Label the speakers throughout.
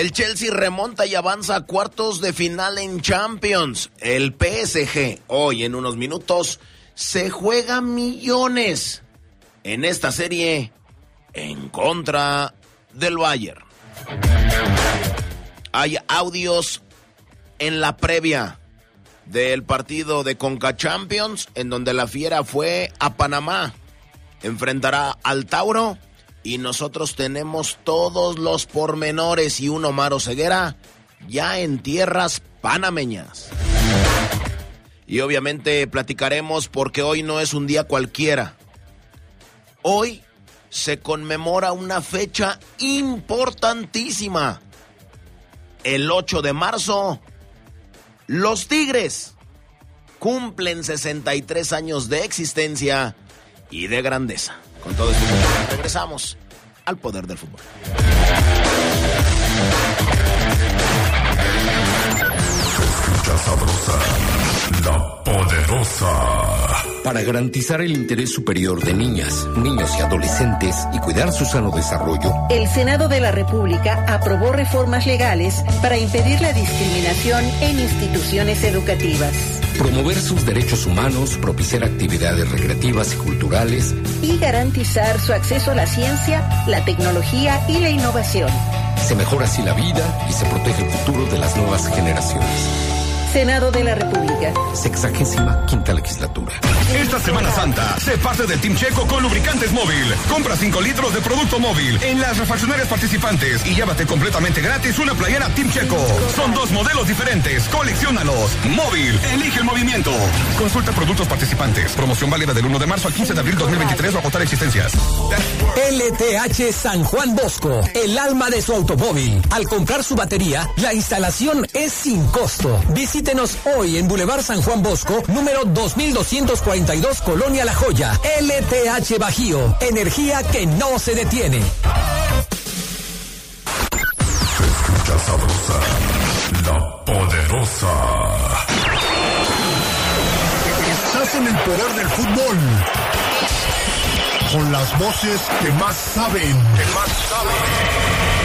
Speaker 1: El Chelsea remonta y avanza a cuartos de final en Champions. El PSG hoy en unos minutos se juega millones en esta serie en contra del Bayern. Hay audios en la previa del partido de Conca Champions en donde la fiera fue a Panamá. Enfrentará al Tauro y nosotros tenemos todos los pormenores y un Omar Ceguera ya en tierras panameñas. Y obviamente platicaremos porque hoy no es un día cualquiera. Hoy se conmemora una fecha importantísima. El 8 de marzo, los Tigres cumplen 63 años de existencia y de grandeza. Con todo esto, regresamos al poder del fútbol.
Speaker 2: sabrosa, la poderosa.
Speaker 3: Para garantizar el interés superior de niñas, niños y adolescentes y cuidar su sano desarrollo,
Speaker 4: el Senado de la República aprobó reformas legales para impedir la discriminación en instituciones educativas.
Speaker 3: Promover sus derechos humanos, propiciar actividades recreativas y culturales
Speaker 4: y garantizar su acceso a la ciencia, la tecnología y la innovación.
Speaker 3: Se mejora así la vida y se protege el futuro de las nuevas generaciones.
Speaker 4: Senado de la República.
Speaker 3: Sexagésima quinta legislatura.
Speaker 2: Esta Semana Santa, se parte del Team Checo con lubricantes móvil. Compra 5 litros de producto móvil en las refaccionarias participantes y llévate completamente gratis una playera Team Checo. Son dos modelos diferentes. Colecciónalos. Móvil. Elige el movimiento. Consulta productos participantes. Promoción válida del 1 de marzo al 15 de abril 2023 o agotar existencias.
Speaker 5: LTH San Juan Bosco. El alma de su automóvil. Al comprar su batería, la instalación es sin costo. Visítenos hoy en Boulevard San Juan Bosco, número 2242, Colonia La Joya. LTH Bajío. Energía que no se detiene.
Speaker 2: Se escucha sabrosa, la poderosa. Estás en el poder del fútbol. Con las voces que más saben. Que más saben.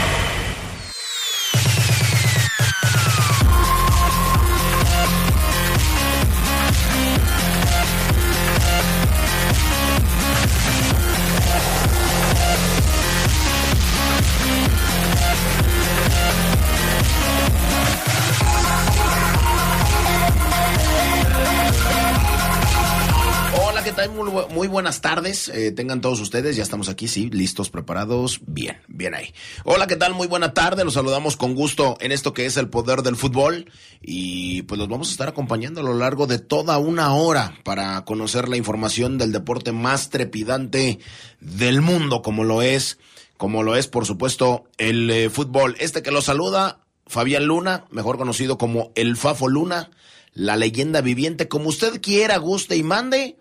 Speaker 1: ¿Qué tal? Muy, buenas tardes. Eh, tengan todos ustedes, ya estamos aquí, sí, listos, preparados. Bien, bien ahí. Hola, ¿qué tal? Muy buena tarde. Los saludamos con gusto en esto que es el poder del fútbol. Y pues los vamos a estar acompañando a lo largo de toda una hora para conocer la información del deporte más trepidante del mundo, como lo es, como lo es, por supuesto, el eh, fútbol. Este que lo saluda, Fabián Luna, mejor conocido como el Fafo Luna la leyenda viviente, como usted quiera, guste y mande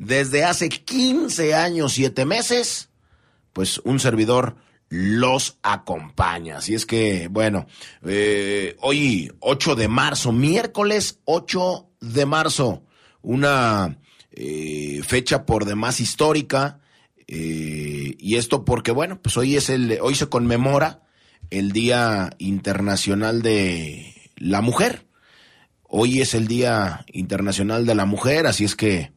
Speaker 1: desde hace 15 años, 7 meses, pues un servidor los acompaña. Así es que, bueno, eh, hoy 8 de marzo, miércoles 8 de marzo, una eh, fecha por demás histórica. Eh, y esto porque, bueno, pues hoy es el, hoy se conmemora el Día Internacional de la Mujer. Hoy es el Día Internacional de la Mujer, así es que,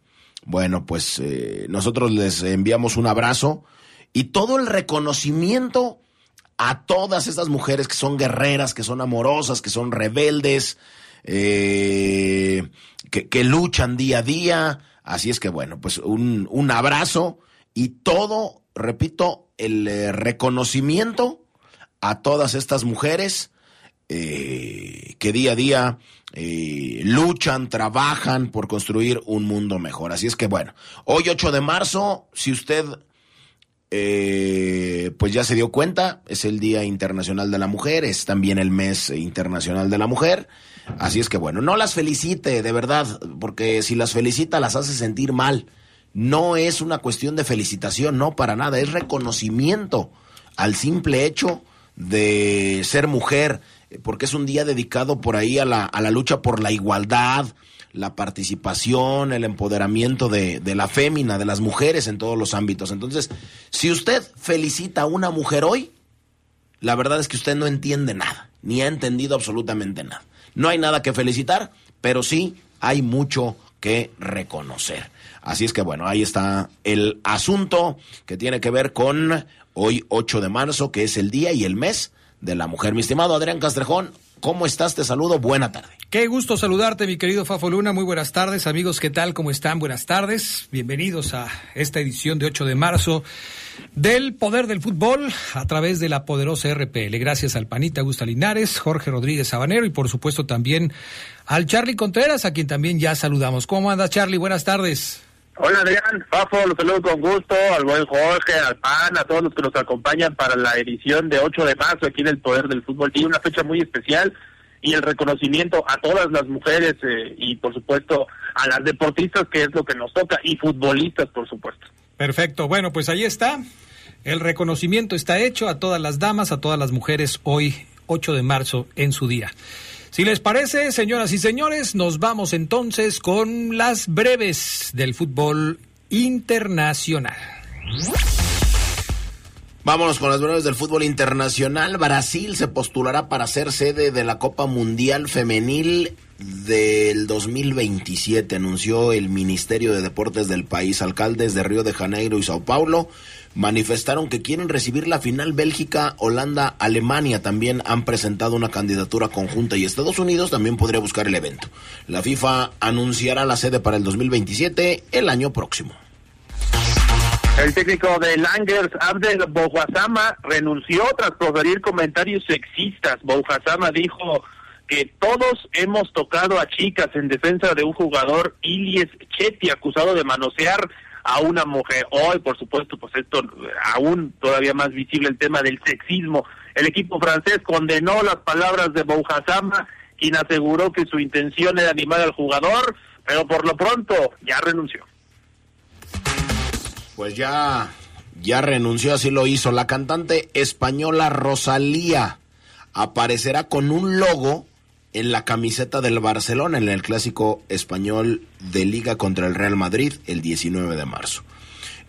Speaker 1: bueno, pues eh, nosotros les enviamos un abrazo y todo el reconocimiento a todas estas mujeres que son guerreras, que son amorosas, que son rebeldes, eh, que, luchan día a día. Así es que bueno, pues un, un abrazo y todo repito, el eh, reconocimiento a todas estas mujeres que día a día eh, luchan, trabajan por construir un mundo mejor. Así es que bueno, hoy 8 de marzo, si usted eh, pues ya se dio cuenta, es el Día Internacional de la Mujer, es también el mes internacional de la mujer. Así es que bueno, no las felicite, de verdad, porque si las felicita las hace sentir mal. No es una cuestión de felicitación, no para nada, es reconocimiento al simple hecho de ser mujer, porque es un día dedicado por ahí a la, a la lucha por la igualdad, la participación, el empoderamiento de, de, la fémina, de las mujeres en todos los ámbitos. Entonces, si usted felicita a una mujer hoy, la verdad es que usted no entiende nada, ni ha entendido absolutamente nada. No hay nada que felicitar, pero sí hay mucho que reconocer. Así es que bueno, ahí está el asunto que tiene que ver con hoy 8 de marzo, que es el día y el mes de la mujer. Mi estimado Adrián Castrejón, ¿cómo estás? Te saludo, buena tarde.
Speaker 6: Qué gusto saludarte, mi querido Fafo Luna. Muy buenas tardes, amigos. ¿Qué tal? ¿Cómo están? Buenas tardes. Bienvenidos a esta edición de 8 de marzo del Poder del Fútbol a través de la poderosa RPL. Gracias al Panita Augusta Linares, Jorge Rodríguez Sabanero y por supuesto también al Charlie Contreras, a quien también ya saludamos. ¿Cómo anda, Charlie? Buenas tardes.
Speaker 7: Hola Adrián, Fafo, los saludo con gusto, al buen Jorge, al PAN, a todos los que nos acompañan para la edición de 8 de marzo aquí en el Poder del Fútbol. Tiene una fecha muy especial y el reconocimiento a todas las mujeres eh, y por supuesto a las deportistas que es lo que nos toca y futbolistas por supuesto.
Speaker 6: Perfecto, bueno pues ahí está, el reconocimiento está hecho a todas las damas, a todas las mujeres hoy 8 de marzo en su día. Si les parece, señoras y señores, nos vamos entonces con las breves del fútbol internacional.
Speaker 1: Vámonos con las breves del fútbol internacional. Brasil se postulará para ser sede de la Copa Mundial Femenil del 2027, anunció el Ministerio de Deportes del país. Alcaldes de Río de Janeiro y Sao Paulo manifestaron que quieren recibir la final Bélgica, Holanda, Alemania también han presentado una candidatura conjunta y Estados Unidos también podría buscar el evento. La FIFA anunciará la sede para el 2027 el año próximo.
Speaker 7: El técnico de Langers, Abdel Bouhazama, renunció tras proferir comentarios sexistas. Bouhazama dijo que todos hemos tocado a chicas en defensa de un jugador, Ilyes Chetty, acusado de manosear a una mujer. Hoy, por supuesto, pues esto aún todavía más visible el tema del sexismo. El equipo francés condenó las palabras de Bouhazama, quien aseguró que su intención era animar al jugador, pero por lo pronto ya renunció.
Speaker 1: Pues ya, ya renunció, así lo hizo. La cantante española Rosalía aparecerá con un logo en la camiseta del Barcelona en el clásico español de liga contra el Real Madrid el 19 de marzo.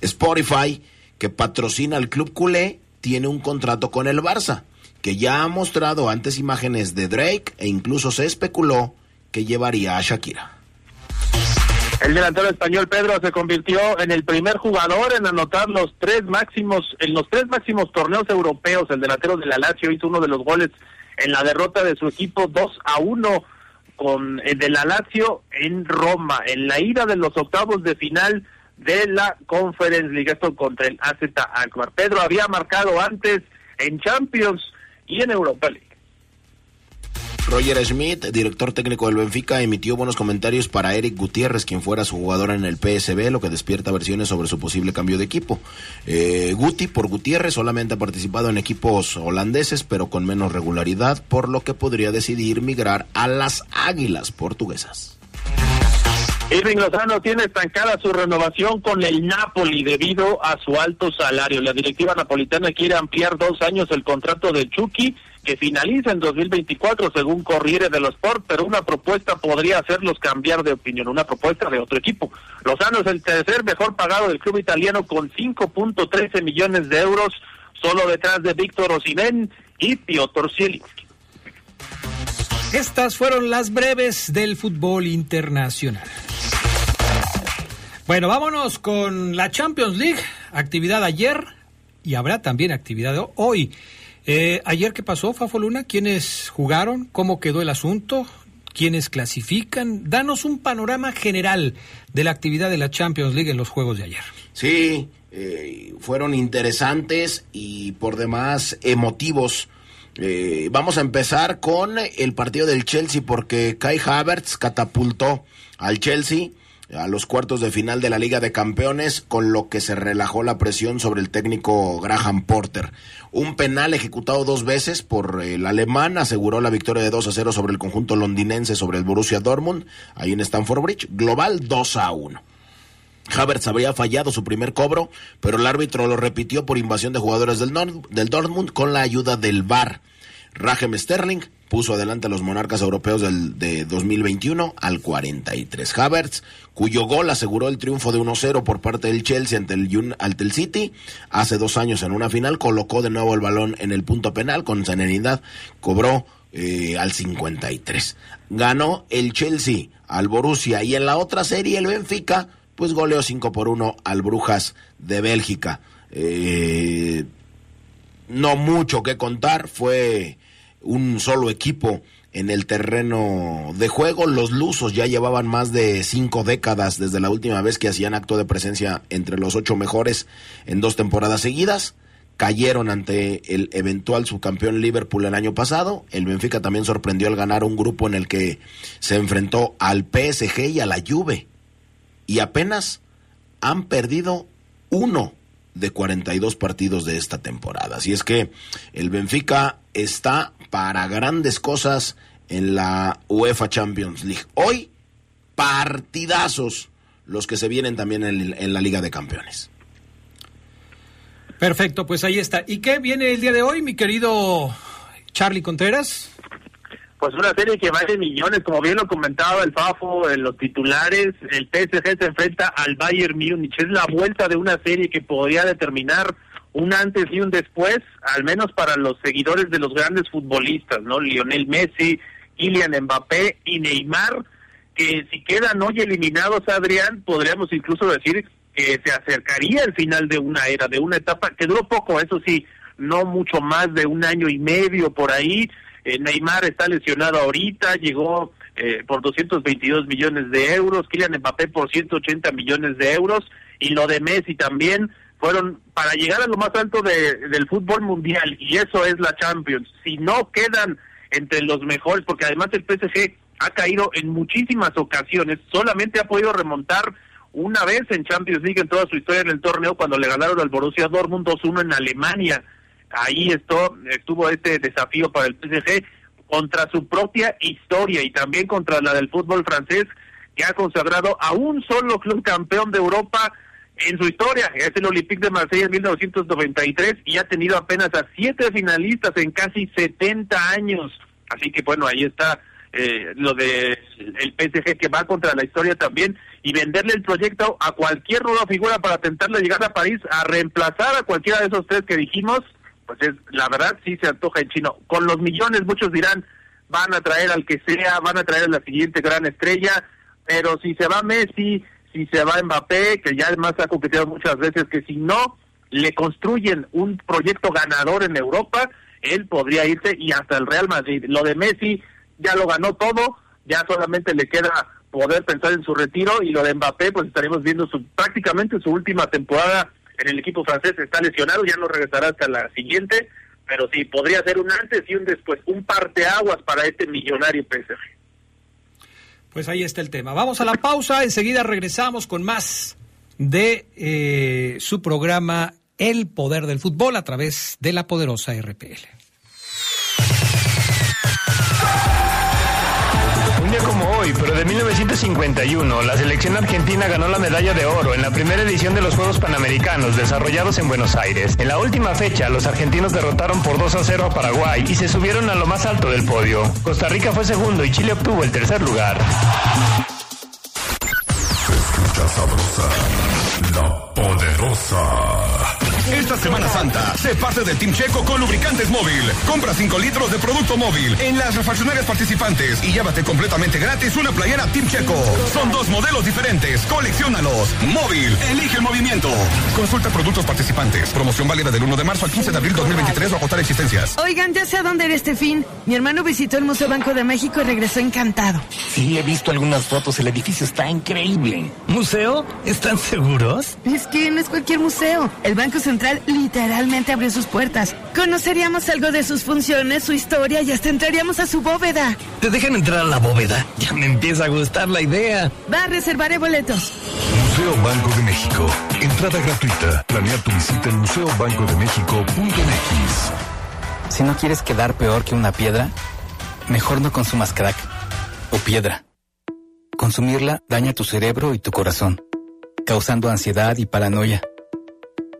Speaker 1: Spotify, que patrocina al club culé, tiene un contrato con el Barça, que ya ha mostrado antes imágenes de Drake e incluso se especuló que llevaría a Shakira.
Speaker 7: El delantero español Pedro se convirtió en el primer jugador en anotar los tres máximos, en los tres máximos torneos europeos. El delantero de la Lazio hizo uno de los goles en la derrota de su equipo 2 a 1 con el de la Lazio en Roma, en la ida de los octavos de final de la Conference League, esto contra el AZ Alkmaar. Pedro había marcado antes en Champions y en Europa League.
Speaker 1: Roger Schmidt, director técnico del Benfica, emitió buenos comentarios para Eric Gutiérrez, quien fuera su jugador en el PSB, lo que despierta versiones sobre su posible cambio de equipo. Eh, Guti, por Gutiérrez, solamente ha participado en equipos holandeses, pero con menos regularidad, por lo que podría decidir migrar a las Águilas portuguesas.
Speaker 7: Irving Lozano tiene estancada su renovación con el Napoli debido a su alto salario. La directiva napolitana quiere ampliar dos años el contrato de Chucky que finaliza en 2024 según Corriere dello Sport, pero una propuesta podría hacerlos cambiar de opinión, una propuesta de otro equipo. Lozano es el tercer mejor pagado del club italiano con 5.13 millones de euros, solo detrás de Víctor Osimhen y Piotr Zielinski.
Speaker 6: Estas fueron las breves del fútbol internacional. Bueno, vámonos con la Champions League, actividad ayer y habrá también actividad hoy. Eh, ayer, ¿qué pasó, Fafo Luna? ¿Quiénes jugaron? ¿Cómo quedó el asunto? ¿Quiénes clasifican? Danos un panorama general de la actividad de la Champions League en los juegos de ayer.
Speaker 1: Sí, eh, fueron interesantes y por demás emotivos. Eh, vamos a empezar con el partido del Chelsea porque Kai Havertz catapultó al Chelsea a los cuartos de final de la Liga de Campeones, con lo que se relajó la presión sobre el técnico Graham Porter. Un penal ejecutado dos veces por el alemán aseguró la victoria de 2 a 0 sobre el conjunto londinense sobre el Borussia Dortmund, ahí en Stamford Bridge, global 2 a 1. Havertz habría fallado su primer cobro, pero el árbitro lo repitió por invasión de jugadores del, del Dortmund con la ayuda del VAR. Raheem Sterling puso adelante a los monarcas europeos del, de 2021 al 43. Havertz, cuyo gol aseguró el triunfo de 1-0 por parte del Chelsea ante el, City, hace dos años en una final, colocó de nuevo el balón en el punto penal con serenidad, cobró eh, al 53. Ganó el Chelsea al Borussia y en la otra serie el Benfica, pues goleó 5 por 1 al Brujas de Bélgica. Eh, no mucho que contar, fue un solo equipo en el terreno de juego. Los lusos ya llevaban más de cinco décadas desde la última vez que hacían acto de presencia entre los ocho mejores en dos temporadas seguidas. Cayeron ante el eventual subcampeón Liverpool el año pasado. El Benfica también sorprendió al ganar un grupo en el que se enfrentó al PSG y a la Juve. Y apenas han perdido uno de 42 partidos de esta temporada. Así es que el Benfica está para grandes cosas en la UEFA Champions League. Hoy, partidazos los que se vienen también en, la Liga de Campeones.
Speaker 6: Perfecto, pues ahí está. ¿Y qué viene el día de hoy, mi querido Charlie Contreras?
Speaker 7: Pues una serie que vale millones, como bien lo comentaba el Fafo en los titulares, el PSG se enfrenta al Bayern Múnich, es la vuelta de una serie que podría determinar un antes y un después, al menos para los seguidores de los grandes futbolistas, ¿no? Lionel Messi, Kylian Mbappé y Neymar, que si quedan hoy eliminados, Adrián, podríamos incluso decir que se acercaría el final de una era, de una etapa que duró poco, eso sí, no mucho más de un año y medio por ahí, eh, Neymar está lesionado ahorita, llegó eh, por 222 millones de euros, Kylian Mbappé por 180 millones de euros, y lo de Messi también, fueron para llegar a lo más alto del fútbol mundial, y eso es la Champions. Si no quedan entre los mejores, porque además el PSG ha caído en muchísimas ocasiones, solamente ha podido remontar una vez en Champions League en toda su historia en el torneo cuando le ganaron al Borussia Dortmund 2-1 en Alemania ahí esto, estuvo este desafío para el PSG contra su propia historia y también contra la del fútbol francés que ha consagrado a un solo club campeón de Europa en su historia, es el Olympique de Marsella en 1993 y ha tenido apenas a siete finalistas en casi 70 años. Así que bueno, ahí está eh, lo de el PSG que va contra la historia también y venderle el proyecto a cualquier nueva figura para tentarle llegar a París a reemplazar a cualquiera de esos tres que dijimos pues es, la verdad sí se antoja en chino. Con los millones muchos dirán, van a traer al que sea, van a traer a la siguiente gran estrella, pero si se va Messi, si se va Mbappé, que ya además ha coqueteado muchas veces que si no le construyen un proyecto ganador en Europa, él podría irse y hasta el Real Madrid. Lo de Messi ya lo ganó todo, ya solamente le queda poder pensar en su retiro y lo de Mbappé pues estaremos viendo su prácticamente su última temporada en el equipo francés está lesionado, ya no regresará hasta la siguiente, pero sí, podría ser un antes y un después, un parteaguas para este millonario PSG.
Speaker 6: Pues ahí está el tema. Vamos a la pausa, enseguida regresamos con más de eh, su programa El Poder del Fútbol a través de la poderosa RPL.
Speaker 8: Pero de 1951, la selección argentina ganó la medalla de oro en la primera edición de los Juegos Panamericanos desarrollados en Buenos Aires. En la última fecha, los argentinos derrotaron por 2 a 0 a Paraguay y se subieron a lo más alto del podio. Costa Rica fue segundo y Chile obtuvo el tercer lugar.
Speaker 2: escucha sabrosa, la poderosa. Esta Semana Santa, sé parte del Team Checo con lubricantes móvil. Compra 5 litros de producto móvil en las refaccionarias participantes y llévate completamente gratis una playera Team Checo. Son dos modelos diferentes. Colecciónalos. Móvil. Elige el movimiento. Consulta productos participantes. Promoción válida del 1 de marzo al 15 de abril 2023 o agotar existencias.
Speaker 9: Oigan, ya sé a dónde era este fin. Mi hermano visitó el Museo Banco de México y regresó encantado.
Speaker 10: Sí, he visto algunas fotos. El edificio está increíble.
Speaker 11: ¿Museo? ¿Están seguros?
Speaker 9: Es que no es cualquier museo. El Banco Central literalmente abrió sus puertas. Conoceríamos algo de sus funciones, su historia y hasta entraríamos a su bóveda.
Speaker 11: ¿Te dejan entrar a la bóveda? Ya me empieza a gustar la idea.
Speaker 9: Va, reservaré boletos.
Speaker 12: Museo Banco de México. Entrada gratuita. Planea tu visita en museobancodemexico.mx.
Speaker 13: Si no quieres quedar peor que una piedra, mejor no consumas crack o piedra. Consumirla daña tu cerebro y tu corazón, causando ansiedad y paranoia.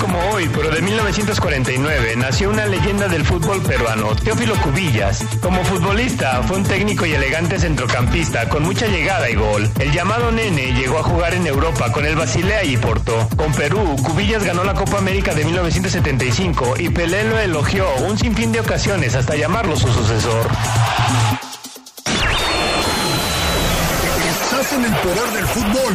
Speaker 8: Como hoy, pero de 1949, nació una leyenda del fútbol peruano, Teófilo Cubillas. Como futbolista, fue un técnico y elegante centrocampista con mucha llegada y gol. El llamado Nene llegó a jugar en Europa con el Basilea y Porto. Con Perú, Cubillas ganó la Copa América de 1975 y Pelé lo elogió un sinfín de ocasiones hasta llamarlo su sucesor.
Speaker 14: En el poder del fútbol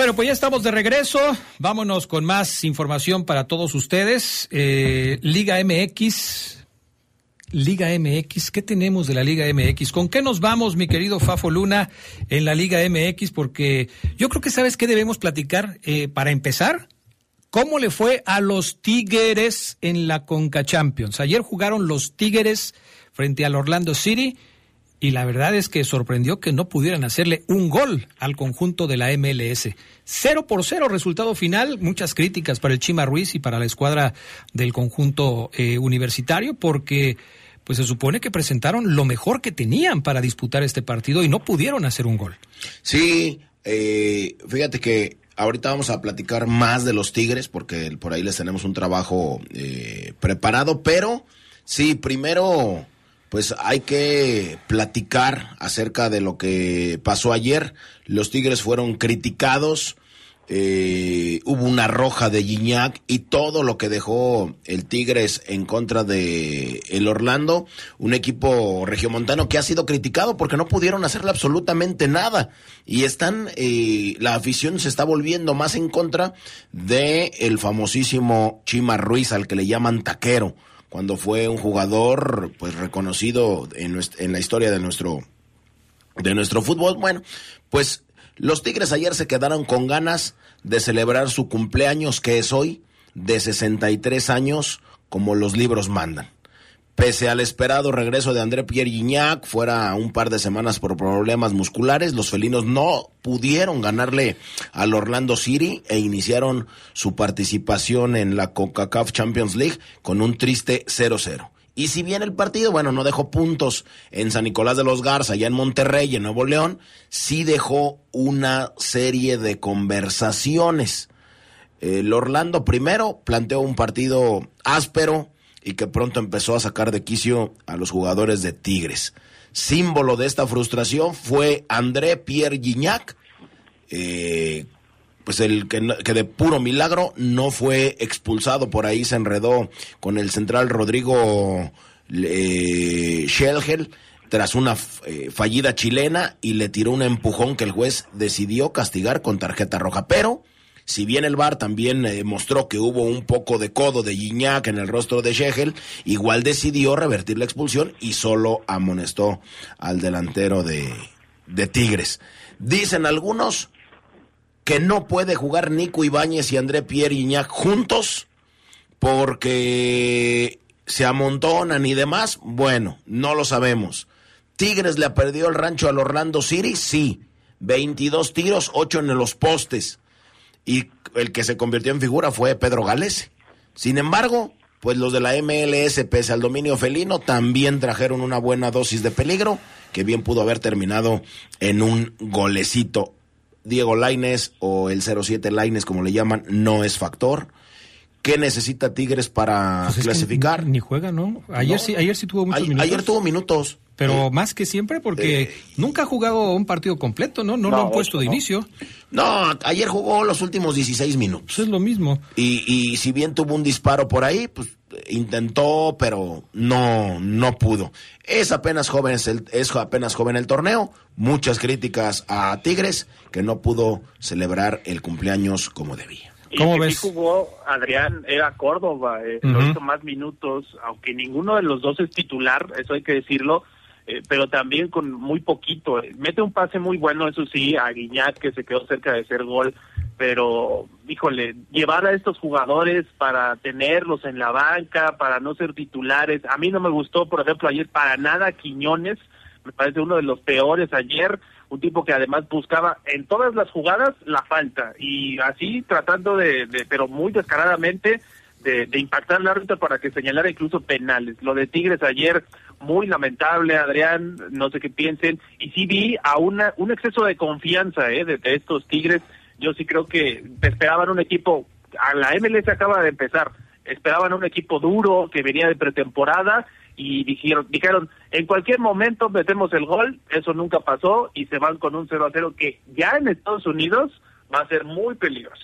Speaker 6: Bueno, pues ya estamos de regreso. Vámonos con más información para todos ustedes. Eh, Liga MX. Liga MX, ¿qué tenemos de la Liga MX? ¿Con qué nos vamos, mi querido Fafo Luna, en la Liga MX? Porque yo creo que sabes qué debemos platicar eh, para empezar. ¿Cómo le fue a los Tigres en la Conca Champions? Ayer jugaron los Tigres frente al Orlando City y la verdad es que sorprendió que no pudieran hacerle un gol al conjunto de la MLS. Cero por cero resultado final, muchas críticas para el Chima Ruiz y para la escuadra del conjunto eh, universitario porque pues se supone que presentaron lo mejor que tenían para disputar este partido y no pudieron hacer un gol.
Speaker 1: Sí, eh, fíjate que ahorita vamos a platicar más de los Tigres porque por ahí les tenemos un trabajo eh, preparado, pero sí, primero pues hay que platicar acerca de lo que pasó ayer. Los Tigres fueron criticados, eh, hubo una roja de Gignac y todo lo que dejó el Tigres en contra de el Orlando, un equipo regiomontano que ha sido criticado porque no pudieron hacerle absolutamente nada y están eh, la afición se está volviendo más en contra de el famosísimo Chima Ruiz al que le llaman taquero cuando fue un jugador pues reconocido en, nuestra, en la historia de nuestro de nuestro fútbol. Bueno, pues los Tigres ayer se quedaron con ganas de celebrar su cumpleaños que es hoy de 63 años como los libros mandan. Pese al esperado regreso de André Pierre Gignac, fuera un par de semanas por problemas musculares, los felinos no pudieron ganarle al Orlando City e iniciaron su participación en la CONCACAF Champions League con un triste 0-0 Y si bien el partido, bueno, no dejó puntos en San Nicolás de los Garza, allá en Monterrey, en Nuevo León, sí dejó una serie de conversaciones. El Orlando primero planteó un partido áspero y que pronto empezó a sacar de quicio a los jugadores de Tigres. Símbolo de esta frustración fue André Pierre Gignac, eh, pues el que, de puro milagro no fue expulsado, por ahí se enredó con el central Rodrigo eh, Schelgel tras una eh, fallida chilena y le tiró un empujón que el juez decidió castigar con tarjeta roja, pero si bien el VAR también eh, mostró que hubo un poco de codo de Gignac en el rostro de Schegel, igual decidió revertir la expulsión y solo amonestó al delantero de, de Tigres. Dicen algunos que no puede jugar Nico Ibáñez y André Pierre Gignac juntos porque se amontonan y demás. Bueno, no lo sabemos. Tigres le perdió el rancho al Orlando City, sí. 22 tiros, 8 en los postes y el que se convirtió en figura fue Pedro Galese. Sin embargo, pues los de la MLS, pese al dominio felino, también trajeron una buena dosis de peligro, que bien pudo haber terminado en un golecito. Diego Laines o el 07 Laines, como le llaman, no es factor. ¿Qué necesita Tigres para pues clasificar?
Speaker 6: Ni juega, ¿no? Ayer sí, ayer sí tuvo muchos minutos.
Speaker 1: Ayer tuvo minutos.
Speaker 6: Pero eh, más que siempre, porque eh, nunca ha jugado un partido completo, ¿no? No, lo han puesto de inicio.
Speaker 1: No, ayer jugó los últimos 16 minutos.
Speaker 6: es lo mismo.
Speaker 1: Y, y si bien tuvo un disparo por ahí, pues intentó, pero no, no pudo. Es apenas joven, es, el, es apenas joven el torneo. Muchas críticas a Tigres, que no pudo celebrar el cumpleaños como debía.
Speaker 7: ¿Cómo y ves? jugó Adrián era Córdoba, eh, hizo más minutos, aunque ninguno de los dos es titular, eso hay que decirlo eh, pero también con muy poquito. Mete un pase muy bueno, eso sí, a Guiñat, que se quedó cerca de ser gol, pero, híjole, llevar a estos jugadores para tenerlos en la banca, para no ser titulares. A mí no me gustó, por ejemplo, ayer para nada Quiñones, me parece uno de los peores ayer, un tipo que además buscaba en todas las jugadas la falta, y así tratando de, de pero muy descaradamente, de, impactar al árbitro para que señalara incluso penales. Lo de Tigres ayer, muy lamentable, Adrián, no sé qué piensen, y sí vi a una, un exceso de confianza ¿eh? de, estos Tigres. Yo sí creo que esperaban un equipo, a la MLS acaba de empezar, esperaban un equipo duro que venía de pretemporada y dijeron, dijeron, en cualquier momento metemos el gol, eso nunca pasó y se van con un 0 a 0 que ya en Estados Unidos va a ser muy peligroso.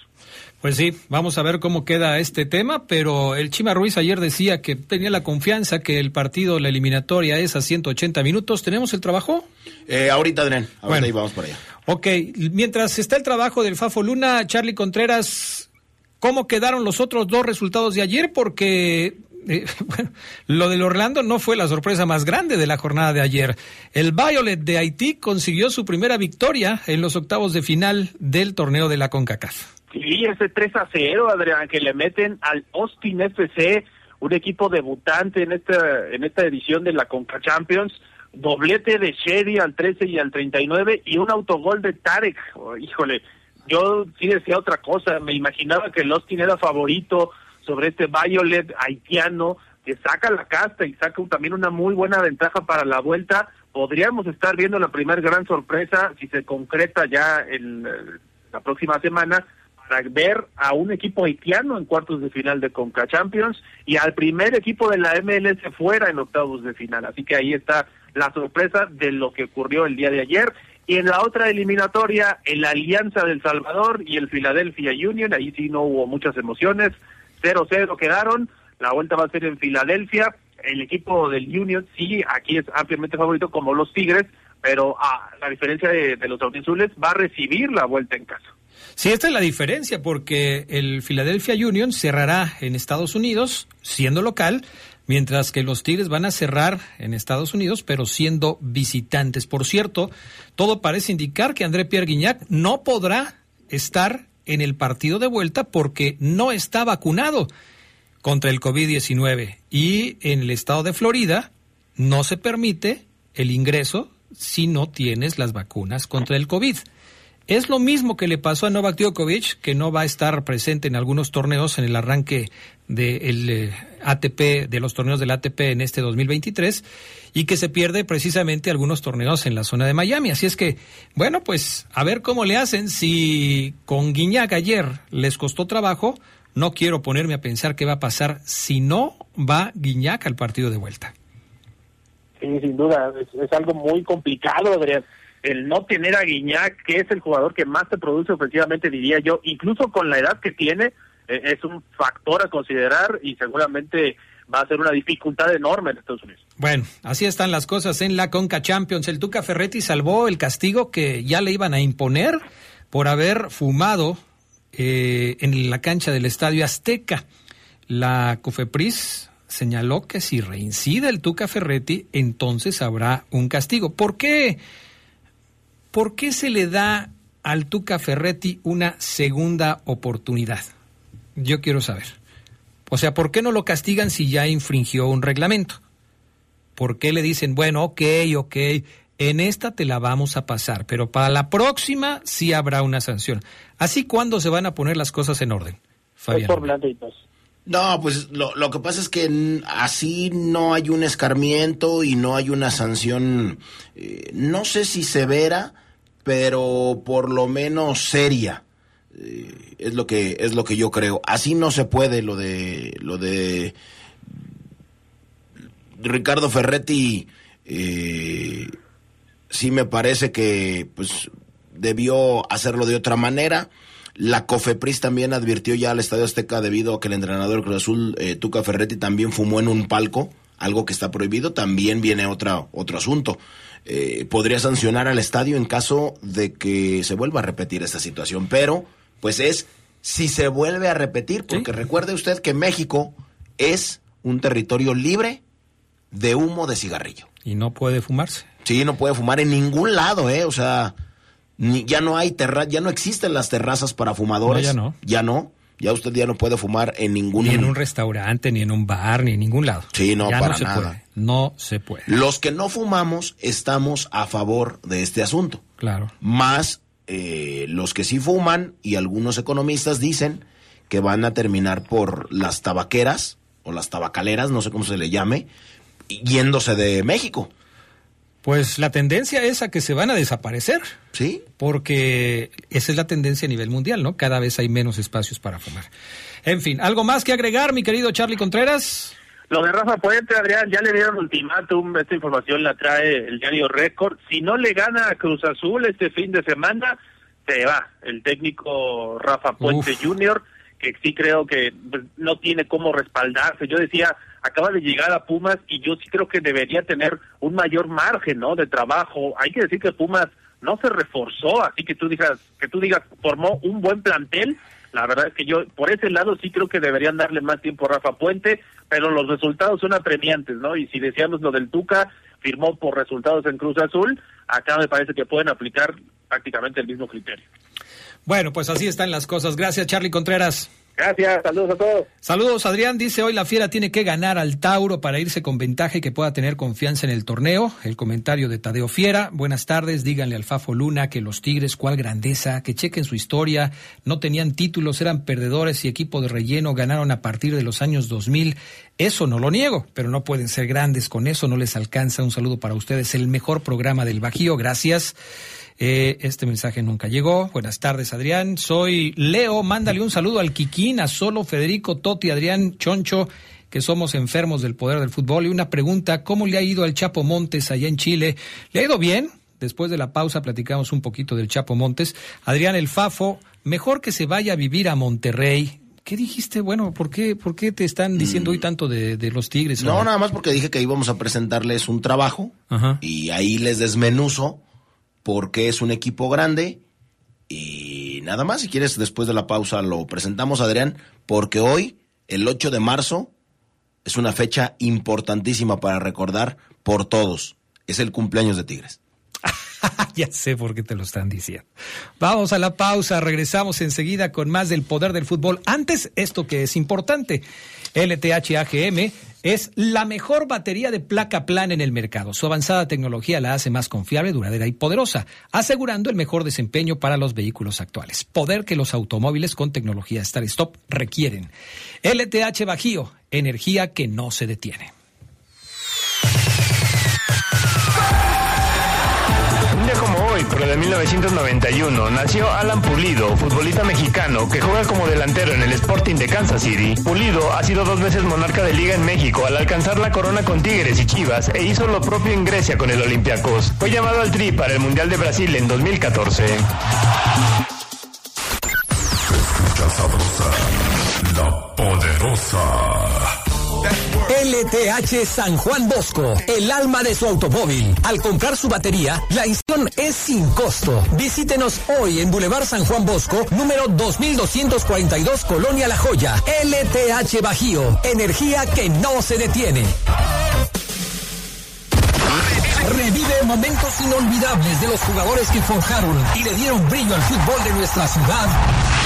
Speaker 6: Pues sí, vamos a ver cómo queda este tema, pero el Chima Ruiz ayer decía que tenía la confianza que el partido, la eliminatoria es a 180 minutos. ¿Tenemos el trabajo?
Speaker 1: Eh, ahorita, Adrián, ahorita bueno, vamos por allá.
Speaker 6: Ok, mientras está el trabajo del Fafo Luna, Charlie Contreras, ¿cómo quedaron los otros dos resultados de ayer? Porque eh, bueno, lo del Orlando no fue la sorpresa más grande de la jornada de ayer. El Violet de Haití consiguió su primera victoria en los octavos de final del torneo de la CONCACAF.
Speaker 7: Sí, ese 3 a 0, Adrián, que le meten al Austin FC, un equipo debutante en esta, en esta edición de la Conca Champions. Doblete de Sherry al 13 y al 39 y un autogol de Tarek. Oh, híjole, yo sí decía otra cosa. Me imaginaba que el Austin era favorito sobre este Violet haitiano que saca la casta y saca también una muy buena ventaja para la vuelta. Podríamos estar viendo la primera gran sorpresa si se concreta ya en eh, la próxima semana para ver a un equipo haitiano en cuartos de final de Conca Champions y al primer equipo de la MLS fuera en octavos de final. Así que ahí está la sorpresa de lo que ocurrió el día de ayer. Y en la otra eliminatoria, el Alianza del Salvador y el Philadelphia Union, ahí sí no hubo muchas emociones, 0-0 quedaron, la vuelta va a ser en Filadelfia, el equipo del Union sí, aquí es ampliamente favorito como los Tigres, pero a la diferencia de, los azules va a recibir la vuelta en casa.
Speaker 6: Sí, esta es la diferencia, porque el Philadelphia Union cerrará en Estados Unidos, siendo local, mientras que los Tigres van a cerrar en Estados Unidos, pero siendo visitantes. Por cierto, todo parece indicar que André Pierre Guignac no podrá estar en el partido de vuelta porque no está vacunado contra el COVID-19. Y en el estado de Florida no se permite el ingreso si no tienes las vacunas contra el COVID. Es lo mismo que le pasó a Novak Djokovic, que no va a estar presente en algunos torneos en el arranque del eh, ATP, de los torneos del ATP en este 2023, y que se pierde precisamente algunos torneos en la zona de Miami. Así es que, bueno, pues a ver cómo le hacen. Si con Guiñac ayer les costó trabajo, no quiero ponerme a pensar qué va a pasar si no va Guiñac al partido de vuelta.
Speaker 7: Sí, sin duda, es, algo muy complicado, Adrián. El no tener a Guiñac, que es el jugador que más te produce ofensivamente, diría yo, incluso con la edad que tiene, eh, es un factor a considerar y seguramente va a ser una dificultad enorme en Estados Unidos.
Speaker 6: Bueno, así están las cosas en la Conca Champions. El Tuca Ferretti salvó el castigo que ya le iban a imponer por haber fumado eh, en la cancha del Estadio Azteca. La COFEPRIS señaló que si reincide el Tuca Ferretti, entonces habrá un castigo. ¿Por qué? ¿Por qué se le da al Tuca Ferretti una segunda oportunidad? Yo quiero saber. O sea, ¿por qué no lo castigan si ya infringió un reglamento? ¿Por qué le dicen, bueno, ok, ok, en esta te la vamos a pasar, pero para la próxima sí habrá una sanción? Así, ¿cuándo se van a poner las cosas en orden?
Speaker 7: Fabián.
Speaker 1: No, pues lo, lo, que pasa es que así no hay un escarmiento y no hay una sanción, eh, no sé si severa, pero por lo menos seria. Eh, es lo que es lo que yo creo. Así no se puede lo de lo de Ricardo Ferretti. Eh, sí me parece que pues debió hacerlo de otra manera la COFEPRIS también advirtió ya al Estadio Azteca debido a que el entrenador Cruz Azul, eh, Tuca Ferretti, también fumó en un palco, algo que está prohibido. También viene otra, otro asunto. Eh, podría sancionar al estadio en caso de que se vuelva a repetir esta situación. Pero, pues es si se vuelve a repetir, porque recuerde usted que México es un territorio libre de humo de cigarrillo.
Speaker 6: Y no puede fumarse.
Speaker 1: Sí, no puede fumar en ningún lado, ¿eh? O sea, ya no hay terra ya no existen las terrazas para fumadores.
Speaker 6: ya no.
Speaker 1: Ya no. Ya usted ya no puede fumar en ningún
Speaker 6: ni en un restaurante, ni en un bar, ni en ningún lado.
Speaker 1: Sí, no para
Speaker 6: no se
Speaker 1: nada.
Speaker 6: Puede. No se puede.
Speaker 1: Los que no fumamos estamos a favor de este asunto.
Speaker 6: Claro.
Speaker 1: Más eh, los que sí fuman y algunos economistas dicen que van a terminar por las tabaqueras o las tabacaleras, no sé cómo se le llame, yéndose de México.
Speaker 6: Pues la tendencia es a que se van a desaparecer.
Speaker 1: Sí.
Speaker 6: Porque esa es la tendencia a nivel mundial, ¿no? Cada vez hay menos espacios para fumar. En fin, ¿algo más que agregar, mi querido Charlie Contreras?
Speaker 7: Lo de Rafa Puente, Adrián, ya le dieron ultimátum, esta información la trae el diario Récord. Si no le gana a Cruz Azul este fin de semana, se va el técnico Rafa Puente Jr., que sí creo que pues, no tiene cómo respaldarse. Yo decía, acaba de llegar a Pumas y yo sí creo que debería tener un mayor margen, ¿no? De trabajo. Hay que decir que Pumas no se reforzó, así que tú digas, que tú digas, formó un buen plantel. La verdad es que yo, por ese lado, sí creo que deberían darle más tiempo a Rafa Puente, pero los resultados son apremiantes, ¿no? Y si decíamos lo del Tuca, firmó por resultados en Cruz Azul, acá me parece que pueden aplicar prácticamente el mismo criterio.
Speaker 6: Bueno, pues así están las cosas. Gracias, Charlie Contreras.
Speaker 7: Gracias, saludos a todos.
Speaker 6: Saludos, Adrián. Dice hoy la Fiera tiene que ganar al Tauro para irse con ventaja y que pueda tener confianza en el torneo. El comentario de Tadeo Fiera. Buenas tardes, díganle al Fafo Luna que los Tigres, cuál grandeza, que chequen su historia. No tenían títulos, eran perdedores y equipo de relleno ganaron a partir de los años 2000. Eso no lo niego, pero no pueden ser grandes con eso, no les alcanza. Un saludo para ustedes, el mejor programa del Bajío. Gracias. Eh, este mensaje nunca llegó. Buenas tardes, Adrián. Soy Leo. Mándale un saludo al Kikín, a Solo, Federico, Toti, Adrián, Choncho, que somos enfermos del poder del fútbol. Y una pregunta, ¿cómo le ha ido al Chapo Montes allá en Chile? ¿Le ha ido bien? Después de la pausa platicamos un poquito del Chapo Montes. Adrián El Fafo, mejor que se vaya a vivir a Monterrey. ¿Qué dijiste? Bueno, ¿por qué, por qué te están diciendo hoy tanto de, de los Tigres?
Speaker 1: No, nada más porque dije que íbamos a presentarles un trabajo
Speaker 6: Ajá.
Speaker 1: y ahí les desmenuzo porque es un equipo grande y nada más, si quieres después de la pausa lo presentamos, Adrián, porque hoy, el 8 de marzo, es una fecha importantísima para recordar por todos. Es el cumpleaños de Tigres.
Speaker 6: ya sé por qué te lo están diciendo. Vamos a la pausa, regresamos enseguida con más del poder del fútbol. Antes, esto que es importante, LTH AGM es la mejor batería de placa plana en el mercado. Su avanzada tecnología la hace más confiable, duradera y poderosa, asegurando el mejor desempeño para los vehículos actuales. Poder que los automóviles con tecnología Start Stop requieren. LTH Bajío, energía que no se detiene.
Speaker 8: De 1991, nació Alan Pulido, futbolista mexicano que juega como delantero en el Sporting de Kansas City. Pulido ha sido dos veces monarca de liga en México al alcanzar la corona con Tigres y Chivas e hizo lo propio en Grecia con el Olympiacos. Fue llamado al Tri para el Mundial de Brasil en 2014.
Speaker 12: la poderosa.
Speaker 5: LTH San Juan Bosco, el alma de su automóvil. Al comprar su batería, la instalación es sin costo. Visítenos hoy en Boulevard San Juan Bosco, número 2242, Colonia La Joya. LTH Bajío, energía que no se detiene. Revive momentos inolvidables de los jugadores que forjaron y le dieron brillo al fútbol de nuestra ciudad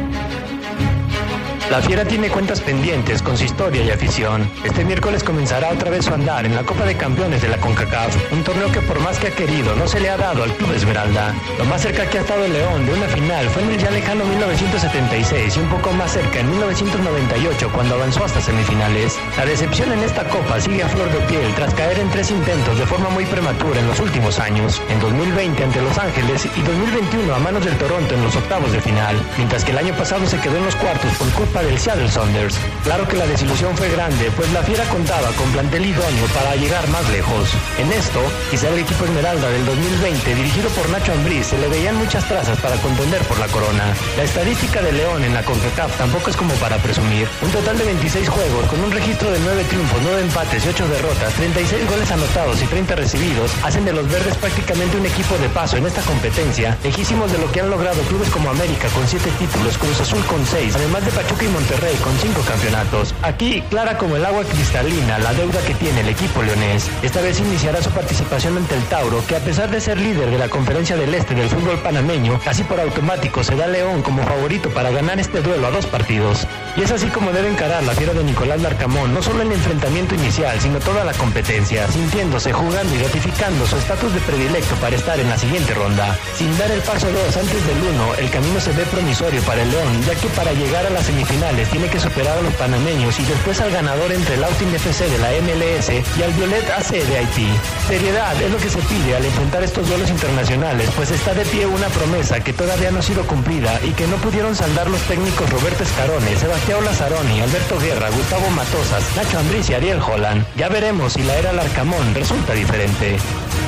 Speaker 8: La Fiera tiene cuentas pendientes con su historia y afición. Este miércoles comenzará otra vez su andar en la Copa de Campeones de la CONCACAF, un torneo que por más que ha querido no se le ha dado al Club Esmeralda. Lo más cerca que ha estado el León de una final fue en el ya lejano 1976 y un poco más cerca en 1998 cuando avanzó hasta semifinales. La decepción en esta Copa sigue a flor de piel tras caer en tres intentos de forma muy prematura en los últimos años, en 2020 ante Los Ángeles y 2021 a manos del Toronto en los octavos de final, mientras que el año pasado se quedó en los cuartos por culpa del Seattle Saunders. Claro que la desilusión fue grande, pues la Fiera contaba con plantel idóneo para llegar más lejos. En esto, quizá el equipo Esmeralda del 2020, dirigido por Nacho Ambriz, se le veían muchas trazas para contender por la corona. La estadística de León en la CONCACAF tampoco es como para presumir. Un total de 26 juegos, con un registro de 9 triunfos, 9 empates y 8 derrotas, 36 goles anotados y 30 recibidos, hacen de los verdes prácticamente un equipo de paso en esta competencia, lejísimos de lo que han logrado clubes como América con 7 títulos, Cruz Azul con 6, además de Pachuca y Monterrey con cinco campeonatos. Aquí, clara como el agua cristalina, la deuda que tiene el equipo leonés. Esta vez iniciará su participación ante el Tauro, que a pesar de ser líder de la Conferencia del Este del fútbol panameño, casi por automático se da León como favorito para ganar este duelo a dos partidos. Y es así como debe encarar la fiera de Nicolás Larcamón, no solo el enfrentamiento inicial, sino toda la competencia, sintiéndose, jugando y ratificando su estatus de predilecto para estar en la siguiente ronda. Sin dar el paso 2 antes del 1, el camino se ve promisorio para el León, ya que para llegar a las semifinales tiene que superar a los panameños y después al ganador entre el Austin FC de la MLS y al Violet AC de Haití. Seriedad es lo que se pide al enfrentar estos duelos internacionales, pues está de pie una promesa que todavía no ha sido cumplida y que no pudieron saldar los técnicos Roberto Escarone, Sebastián Lazzaroni, Alberto Guerra, Gustavo Matosas, Nacho Ambriz y Ariel Holland. Ya veremos si la era Larcamón resulta diferente.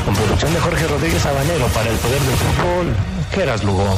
Speaker 8: Con producción de Jorge Rodríguez Habanero para el Poder del Fútbol, Geras Lugo.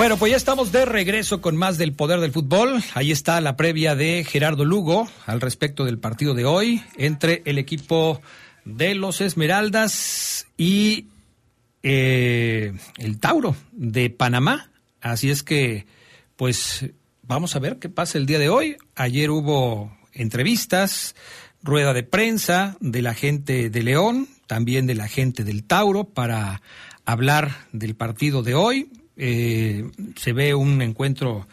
Speaker 6: Bueno, pues ya estamos de regreso con más del poder del fútbol. Ahí está la previa de Gerardo Lugo al respecto del partido de hoy entre el equipo de los Esmeraldas y eh, el Tauro de Panamá. Así es que, pues vamos a ver qué pasa el día de hoy. Ayer hubo entrevistas rueda de prensa de la gente de León, también de la gente del Tauro, para hablar del partido de hoy. Eh, se ve un encuentro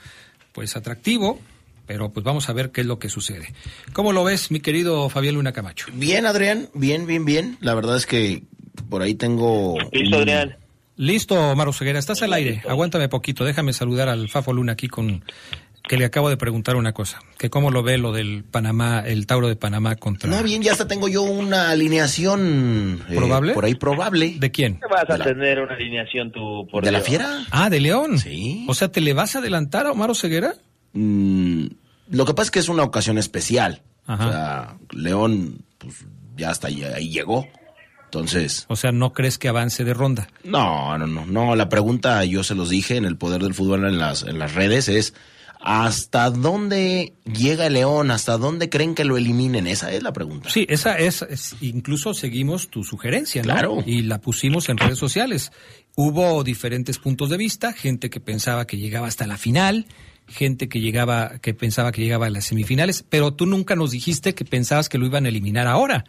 Speaker 6: pues atractivo, pero pues vamos a ver qué es lo que sucede. ¿Cómo lo ves, mi querido Fabián Luna Camacho?
Speaker 1: Bien, Adrián, bien, bien, bien. La verdad es que por ahí tengo...
Speaker 15: Listo, Adrián.
Speaker 6: Listo, Maro Ceguera, estás al aire. Aguántame poquito, déjame saludar al Fafo Luna aquí con que le acabo de preguntar una cosa, que cómo lo ve lo del Panamá, el Tauro de Panamá contra...
Speaker 1: No, bien, ya hasta tengo yo una alineación... eh,
Speaker 6: ¿Probable?
Speaker 1: por ahí probable.
Speaker 6: ¿De quién?
Speaker 15: ¿Qué vas a
Speaker 1: la-
Speaker 15: tener una alineación tú por
Speaker 1: ¿De la
Speaker 15: Dios?
Speaker 1: fiera?
Speaker 6: Ah, de León.
Speaker 1: Sí.
Speaker 6: O sea, ¿te le vas a adelantar a Omar Ceguera?
Speaker 1: Mm, lo que pasa es que es una ocasión especial.
Speaker 6: Ajá.
Speaker 1: O sea, León, pues ya hasta ahí, ahí llegó. Entonces,
Speaker 6: O sea, ¿no crees que avance de ronda?
Speaker 1: no, no, no, no. La pregunta, yo se los dije en el poder del fútbol en las, en las redes, es ¿hasta dónde llega el León? ¿Hasta dónde creen que lo eliminen? Esa es la pregunta.
Speaker 6: Sí, esa es, es- incluso seguimos tu sugerencia, ¿no?
Speaker 1: Claro.
Speaker 6: Y la pusimos en redes sociales. Hubo diferentes puntos de vista, gente que pensaba que llegaba hasta la final, gente que llegaba, que pensaba que llegaba a las semifinales, pero tú nunca nos dijiste que pensabas que lo iban a eliminar ahora,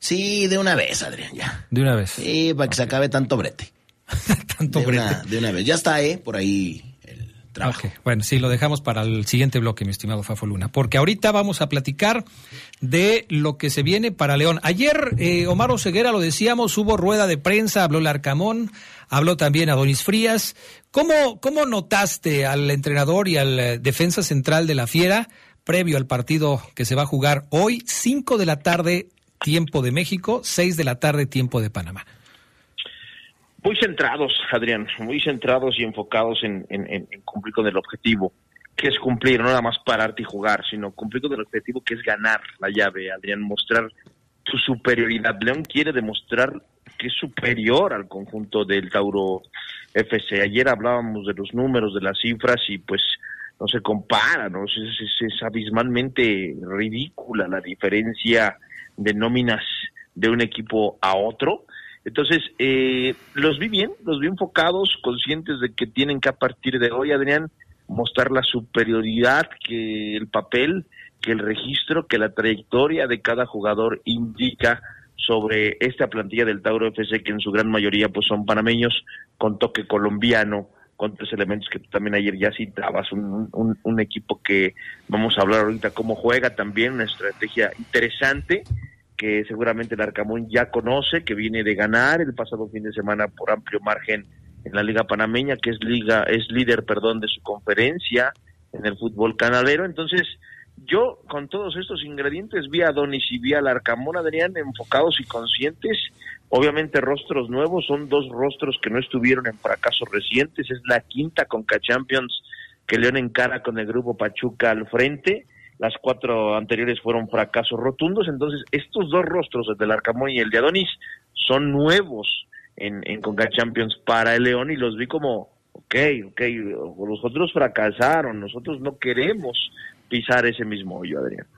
Speaker 1: Sí, de una vez, Adrián, ya.
Speaker 6: de una vez.
Speaker 1: Sí, para que se acabe tanto brete.
Speaker 6: Tanto
Speaker 1: de,
Speaker 6: brete.
Speaker 1: una, de una vez. Ya está, ¿eh? Por ahí trabajo.
Speaker 6: Ok, Bueno, sí, lo dejamos para el siguiente bloque, mi estimado Fafo Luna, porque ahorita vamos a platicar de lo que se viene para León. Ayer, eh, Omar Oseguera, lo decíamos, hubo rueda de prensa, habló Larcamón, habló también Adonis Frías. ¿Cómo, cómo notaste al entrenador y al eh, defensa central de la Fiera previo al partido que se va a jugar hoy, 5 de la tarde, tiempo de México, 6 de la tarde, tiempo de Panamá?
Speaker 15: Muy centrados, Adrián, muy centrados y enfocados en, cumplir con el objetivo, que es cumplir, no nada más pararte y jugar, sino cumplir con el objetivo que es ganar la llave, Adrián, mostrar su superioridad. León quiere demostrar que es superior al conjunto del Tauro FC. Ayer hablábamos de los números, de las cifras y pues no se compara, ¿no? Es- es abismalmente ridícula la diferencia de nóminas de un equipo a otro. Entonces, eh, los vi bien, los vi enfocados, conscientes de que tienen que a partir de hoy, Adrián, mostrar la superioridad que el papel, que el registro, que la trayectoria de cada jugador indica sobre esta plantilla del Tauro FC, que en su gran mayoría pues son panameños, con toque colombiano, con tres elementos que tú también ayer ya citabas, un, un, un equipo que vamos a hablar ahorita cómo juega también, una estrategia interesante que seguramente el Arcamón ya conoce, que viene de ganar el pasado fin de semana por amplio margen en la Liga Panameña, que es liga, es líder, perdón, de su conferencia en el fútbol canalero. Entonces, yo con todos estos ingredientes vi a Donis y vi al Arcamón, Adrián, enfocados y conscientes. Obviamente rostros nuevos, son dos rostros que no estuvieron en fracasos recientes. Es la quinta Conca Champions que León encara con el grupo Pachuca al frente las cuatro anteriores fueron fracasos rotundos, entonces estos dos rostros, el del Arcamón y el de Adonis, son nuevos en, en Conca Champions para el León y los vi como, ok, ok, los otros fracasaron, nosotros no queremos pisar ese mismo hoyo, Adrián.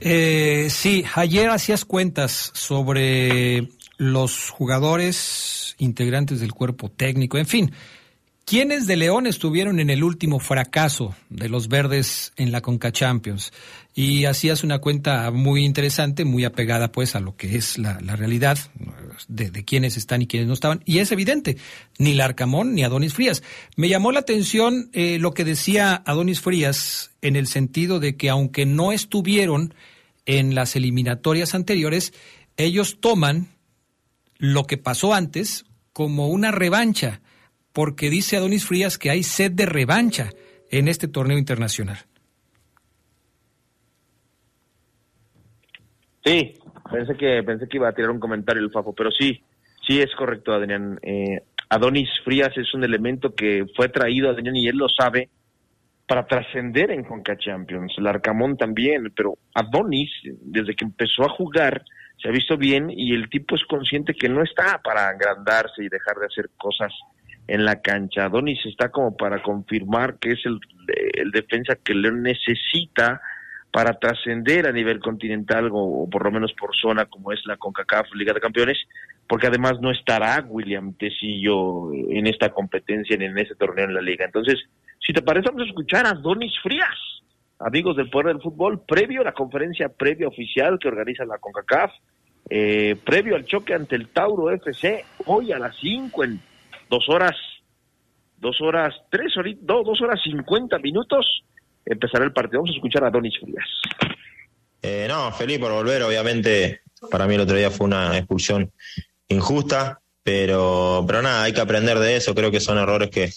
Speaker 6: Eh, sí, ayer hacías cuentas sobre los jugadores integrantes del cuerpo técnico, en fin. ¿Quiénes de León estuvieron en el último fracaso de los verdes en la Conca Champions? Y hacías una cuenta muy interesante, muy apegada pues a lo que es la, realidad de, de quiénes están y quiénes no estaban. Y es evidente, ni Larcamón ni Adonis Frías. Me llamó la atención eh, lo que decía Adonis Frías en el sentido de que aunque no estuvieron en las eliminatorias anteriores, ellos toman lo que pasó antes como una revancha porque dice Adonis Frías que hay sed de revancha en este torneo internacional.
Speaker 15: Sí, pensé que pensé que iba a tirar un comentario el Fafo, pero sí, sí es correcto, Adrián. Eh, Adonis Frías es un elemento que fue traído, Adrián, y él lo sabe, para trascender en Conca Champions. El Arcamón también, pero Adonis, desde que empezó a jugar, se ha visto bien y el tipo es consciente que no está para agrandarse y dejar de hacer cosas en la cancha. Adonis está como para confirmar que es el, defensa que León necesita para trascender a nivel continental o, por lo menos por zona como es la CONCACAF Liga de Campeones, porque además no estará William Tecillo en esta competencia en ese torneo en la liga. Entonces, si te parece, vamos a escuchar a Donis Frías amigos del Poder del Fútbol, previo a la conferencia previa oficial que organiza la CONCACAF, eh, previo al choque ante el Tauro FC, hoy a las 5 en dos horas, dos horas, tres horas, dos, dos horas 50 minutos, empezará el partido. Vamos a escuchar a Donis Frías.
Speaker 16: Eh, no, feliz por volver, obviamente para mí el otro día fue una expulsión injusta, pero, pero nada, hay que aprender de eso, creo que son errores que,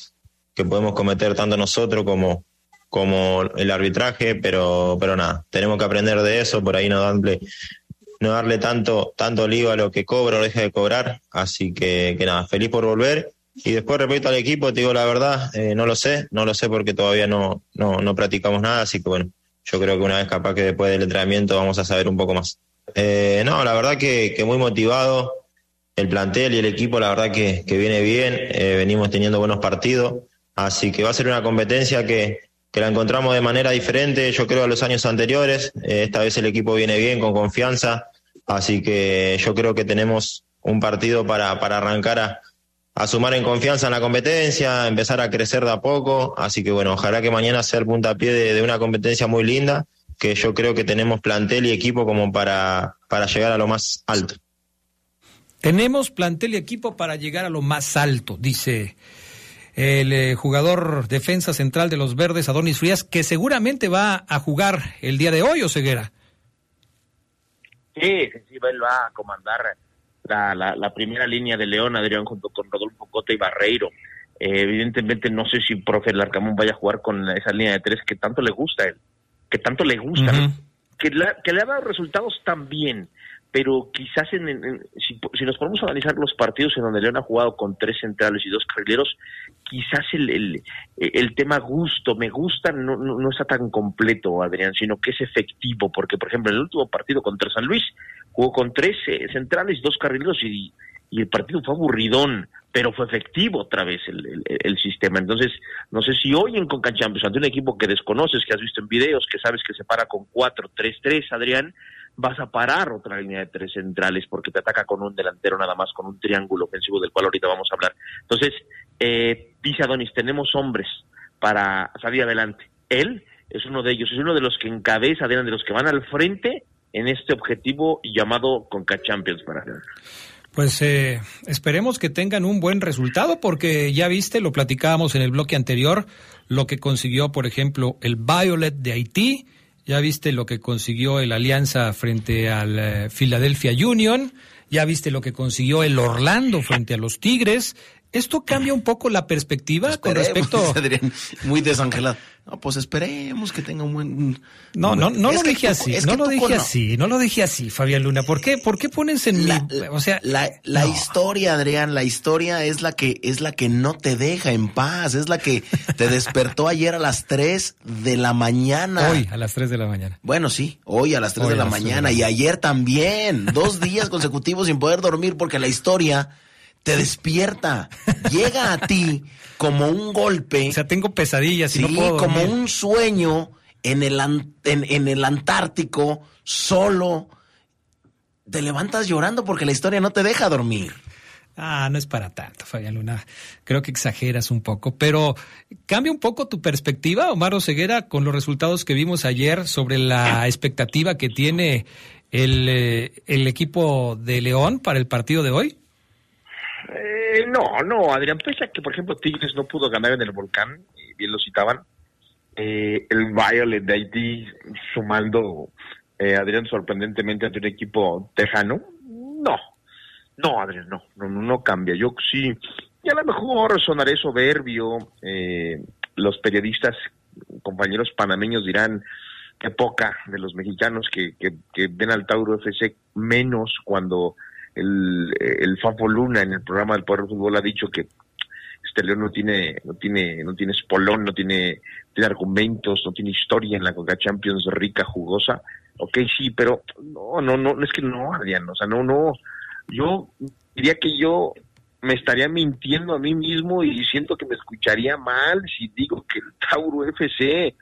Speaker 16: que podemos cometer tanto nosotros como, como el arbitraje, pero, pero nada, tenemos que aprender de eso, por ahí no darle, no darle tanto, tanto lío a lo que cobra o deja de cobrar, así que, que nada, feliz por volver. Y después respecto al equipo, te digo la verdad, eh, no lo sé, no lo sé porque todavía no, no, no practicamos nada, así que bueno, yo creo que una vez capaz que después del entrenamiento vamos a saber un poco más. Eh, no, la verdad que, que, muy motivado. El plantel y el equipo, la verdad que, que viene bien. Eh, venimos teniendo buenos partidos. Así que va a ser una competencia que, que la encontramos de manera diferente, yo creo, a los años anteriores. Eh, esta vez el equipo viene bien, con confianza. Así que yo creo que tenemos un partido para, para arrancar a, a sumar en confianza en la competencia, empezar a crecer de a poco. Así que bueno, ojalá que mañana sea el puntapié de, de una competencia muy linda que yo creo que tenemos plantel y equipo como para, para llegar a lo más alto.
Speaker 6: Tenemos plantel y equipo para llegar a lo más alto, dice el eh, jugador defensa central de los Verdes, Adonis Frías, que seguramente va a jugar el día de hoy, ¿o Ceguera?
Speaker 15: Sí, sí, él va a comandar la, la, la, primera línea de León, Adrián, junto con Rodolfo Cota y Barreiro. Eh, evidentemente no sé si profe Larcamón vaya a jugar con esa línea de tres que tanto le gusta a él que tanto le gusta, uh -huh. que, la, que, le ha dado resultados también, pero quizás en, en, si, si, nos ponemos a analizar los partidos en donde León ha jugado con tres centrales y dos carrileros, quizás el, el, el tema gusto, me gusta, no, no, no, está tan completo, Adrián, sino que es efectivo, porque por ejemplo en el último partido contra San Luis jugó con tres eh, centrales y dos carrileros y, y el partido fue aburridón, pero fue efectivo otra vez el, el, el, sistema. Entonces, no sé si hoy en Conca Champions, ante un equipo que desconoces, que has visto en videos, que sabes que se para con 4-3-3, Adrián, vas a parar otra línea de tres centrales porque te ataca con un delantero nada más, con un triángulo ofensivo del cual ahorita vamos a hablar. Entonces, eh, dice Adonis, tenemos hombres para salir adelante. Él es uno de ellos, es uno de los que encabeza, Adrián, de los que van al frente en este objetivo llamado Conca Champions para
Speaker 6: pues eh, esperemos que tengan un buen resultado porque ya viste, lo platicábamos en el bloque anterior, lo que consiguió, por ejemplo, el Violet de Haití, ya viste lo que consiguió el Alianza frente al eh, Philadelphia Union, ya viste lo que consiguió el Orlando frente a los Tigres. ¿Esto cambia un poco la perspectiva esperemos, con respecto
Speaker 1: Adrián, muy desangelado. No, pues esperemos que tenga un buen.
Speaker 6: No, no, no lo dije así. No lo dije así. No lo dije así, Fabián Luna. ¿Por qué? ¿Por qué pones en
Speaker 1: la,
Speaker 6: mi, o sea,
Speaker 1: la, la no. historia, Adrián, la historia es la que es la que no te deja en paz, es la que te despertó ayer a las 3 de la mañana.
Speaker 6: Hoy a las 3 de la mañana.
Speaker 1: Bueno, sí, hoy a las 3 hoy de la mañana y ayer también, dos días consecutivos sin poder dormir porque la historia te despierta, llega a ti como un golpe.
Speaker 6: O sea, tengo pesadillas
Speaker 1: sí,
Speaker 6: y no puedo
Speaker 1: como un sueño en el, en, en el Antártico, solo. Te levantas llorando porque la historia no te deja dormir.
Speaker 6: Ah, no es para tanto, Fabián Luna. Creo que exageras un poco, pero cambia un poco tu perspectiva, Omar Ceguera, con los resultados que vimos ayer sobre la expectativa que tiene el, eh, el equipo de León para el partido de hoy.
Speaker 15: Eh, no, no, Adrián, pese a que, por ejemplo, Tigres no pudo ganar en el volcán, y bien lo citaban, eh, el Violet de Haití sumando, eh, Adrián, sorprendentemente ante un equipo tejano, no, no, Adrián, no, no, no cambia. Yo sí, y a lo mejor sonaré soberbio, eh, los periodistas, compañeros panameños dirán, qué poca de los mexicanos que, que, que ven al Tauro FC menos cuando el, el Fafo Luna en el programa del Poder del Fútbol ha dicho que este León no tiene, no tiene, no tiene espolón, no tiene, tiene argumentos, no tiene historia en la Coca Champions rica, jugosa. Ok, sí, pero no, no, no, es que no, Adrián, o sea, no, no. Yo diría que yo me estaría mintiendo a mí mismo y siento que me escucharía mal si digo que el Tauro FC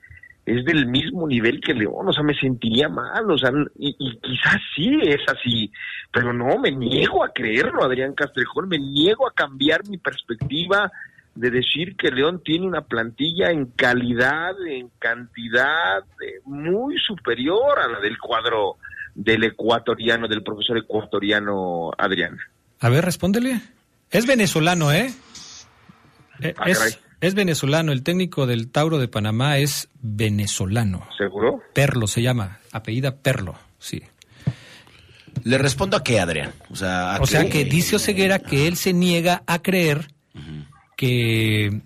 Speaker 15: es del mismo nivel que León, o sea, me sentiría mal, o sea, y, y, quizás sí es así, pero no, me niego a creerlo, Adrián Castrejón, me niego a cambiar mi perspectiva, de decir que León tiene una plantilla en calidad, en cantidad eh, muy superior a la del cuadro del ecuatoriano, del profesor ecuatoriano Adrián.
Speaker 6: A ver, respóndele. Es venezolano, ¿eh?
Speaker 15: Ah,
Speaker 6: es. Es venezolano. El técnico del Tauro de Panamá es venezolano.
Speaker 15: ¿Seguro?
Speaker 6: Perlo se llama. Apellida Perlo, sí.
Speaker 1: ¿Le respondo a qué, Adrián? O sea, ¿a
Speaker 6: O sea que dice Oseguera que él se niega a creer que,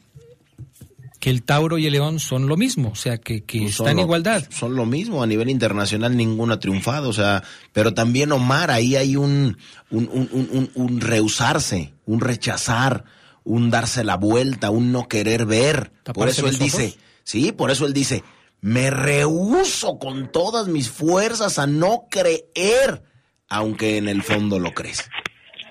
Speaker 6: que el Tauro y el León son lo mismo, o sea que, que
Speaker 1: Pues
Speaker 6: están en igualdad.
Speaker 1: Son lo mismo, a nivel internacional ninguno ha triunfado, o sea, pero también Omar, ahí hay un, un, un, un, un- un rehusarse, un rechazar, un darse la vuelta, un no querer ver. Por
Speaker 6: ¿Taparse
Speaker 1: eso él dice, sí, por eso él dice, me rehuso con todas mis fuerzas a no creer, aunque en el fondo lo crees.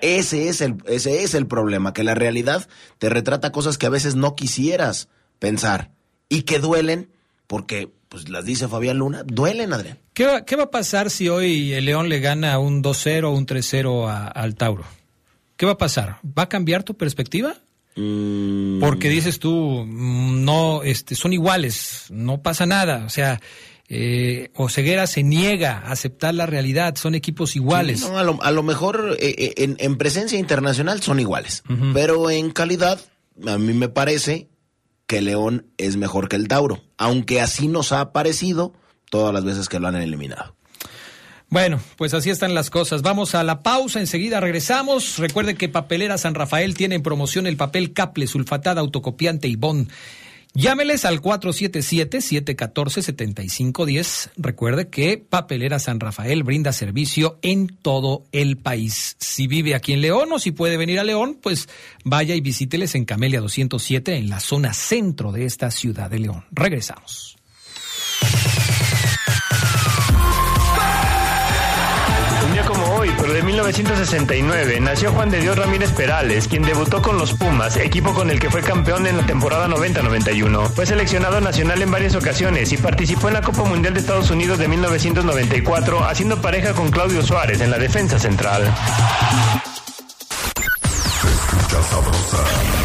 Speaker 1: Ese es el, ese es el problema, que la realidad te retrata cosas que a veces no quisieras pensar y que duelen porque, pues las dice Fabián Luna, duelen, Adrián.
Speaker 6: ¿Qué va, qué va a pasar si hoy el León le gana un 2-0 o un 3-0 a- al Tauro? ¿Qué va a pasar? ¿Va a cambiar tu perspectiva?
Speaker 1: Mm.
Speaker 6: Porque dices tú, mm, no, este, son iguales, no pasa nada. O sea, eh, Oseguera se niega a aceptar la realidad, son equipos iguales.
Speaker 1: No, a, lo, a lo mejor eh, eh, en, en presencia internacional son iguales, pero en calidad, a mí me parece que León es mejor que el Tauro, aunque así nos ha parecido todas las veces que lo han eliminado.
Speaker 6: Bueno, pues así están las cosas. Vamos a la pausa, enseguida regresamos. Recuerde que Papelera San Rafael tiene en promoción el papel Caple, sulfatada, autocopiante y Bond. Llámeles al 477-714-7510. Recuerde que Papelera San Rafael brinda servicio en todo el país. Si vive aquí en León o si puede venir a León, pues vaya y visíteles en Camelia 207 en la zona centro de esta ciudad de León. Regresamos.
Speaker 8: Pero de 1969, nació Juan de Dios Ramírez Perales, quien debutó con los Pumas, equipo con el que fue campeón en la temporada 90-91. Fue seleccionado nacional en varias ocasiones y participó en la Copa Mundial de Estados Unidos de 1994, haciendo pareja con Claudio Suárez en la defensa central.
Speaker 14: Escucha sabrosa,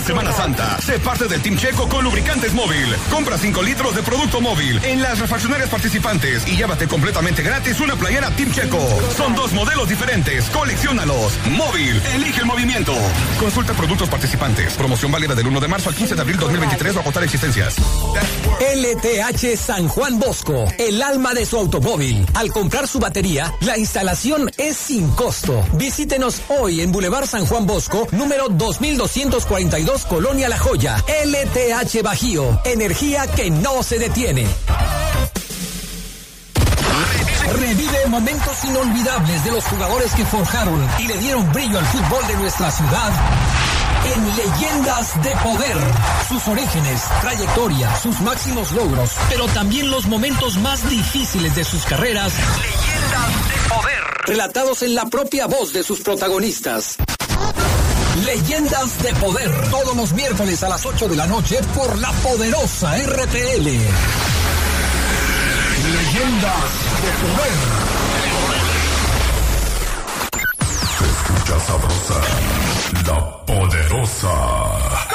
Speaker 2: Semana Santa, sé parte del Team Checo con lubricantes móvil. Compra 5 litros de producto móvil en las refaccionarias participantes y llévate completamente gratis una playera Team Checo. Son dos modelos diferentes, colecciónalos. Móvil, elige el movimiento. Consulta productos participantes. Promoción válida del 1 de marzo al 15 de abril 2023 o agotar existencias.
Speaker 5: LTH San Juan Bosco, el alma de su automóvil. Al comprar su batería, la instalación es sin costo. Visítenos hoy en Boulevard San Juan Bosco, número 2242, Colonia La Joya. LTH Bajío, energía que no se detiene. Revive momentos inolvidables de los jugadores que forjaron y le dieron brillo al fútbol de nuestra ciudad en Leyendas de Poder. Sus orígenes, trayectoria, sus máximos logros, pero también los momentos más difíciles de sus carreras. Leyendas de Poder. Relatados en la propia voz de sus protagonistas. Leyendas de Poder. Todos los miércoles a las 8 de la noche por la poderosa RTL.
Speaker 14: Leyendas de poder. Se escucha sabrosa, la poderosa.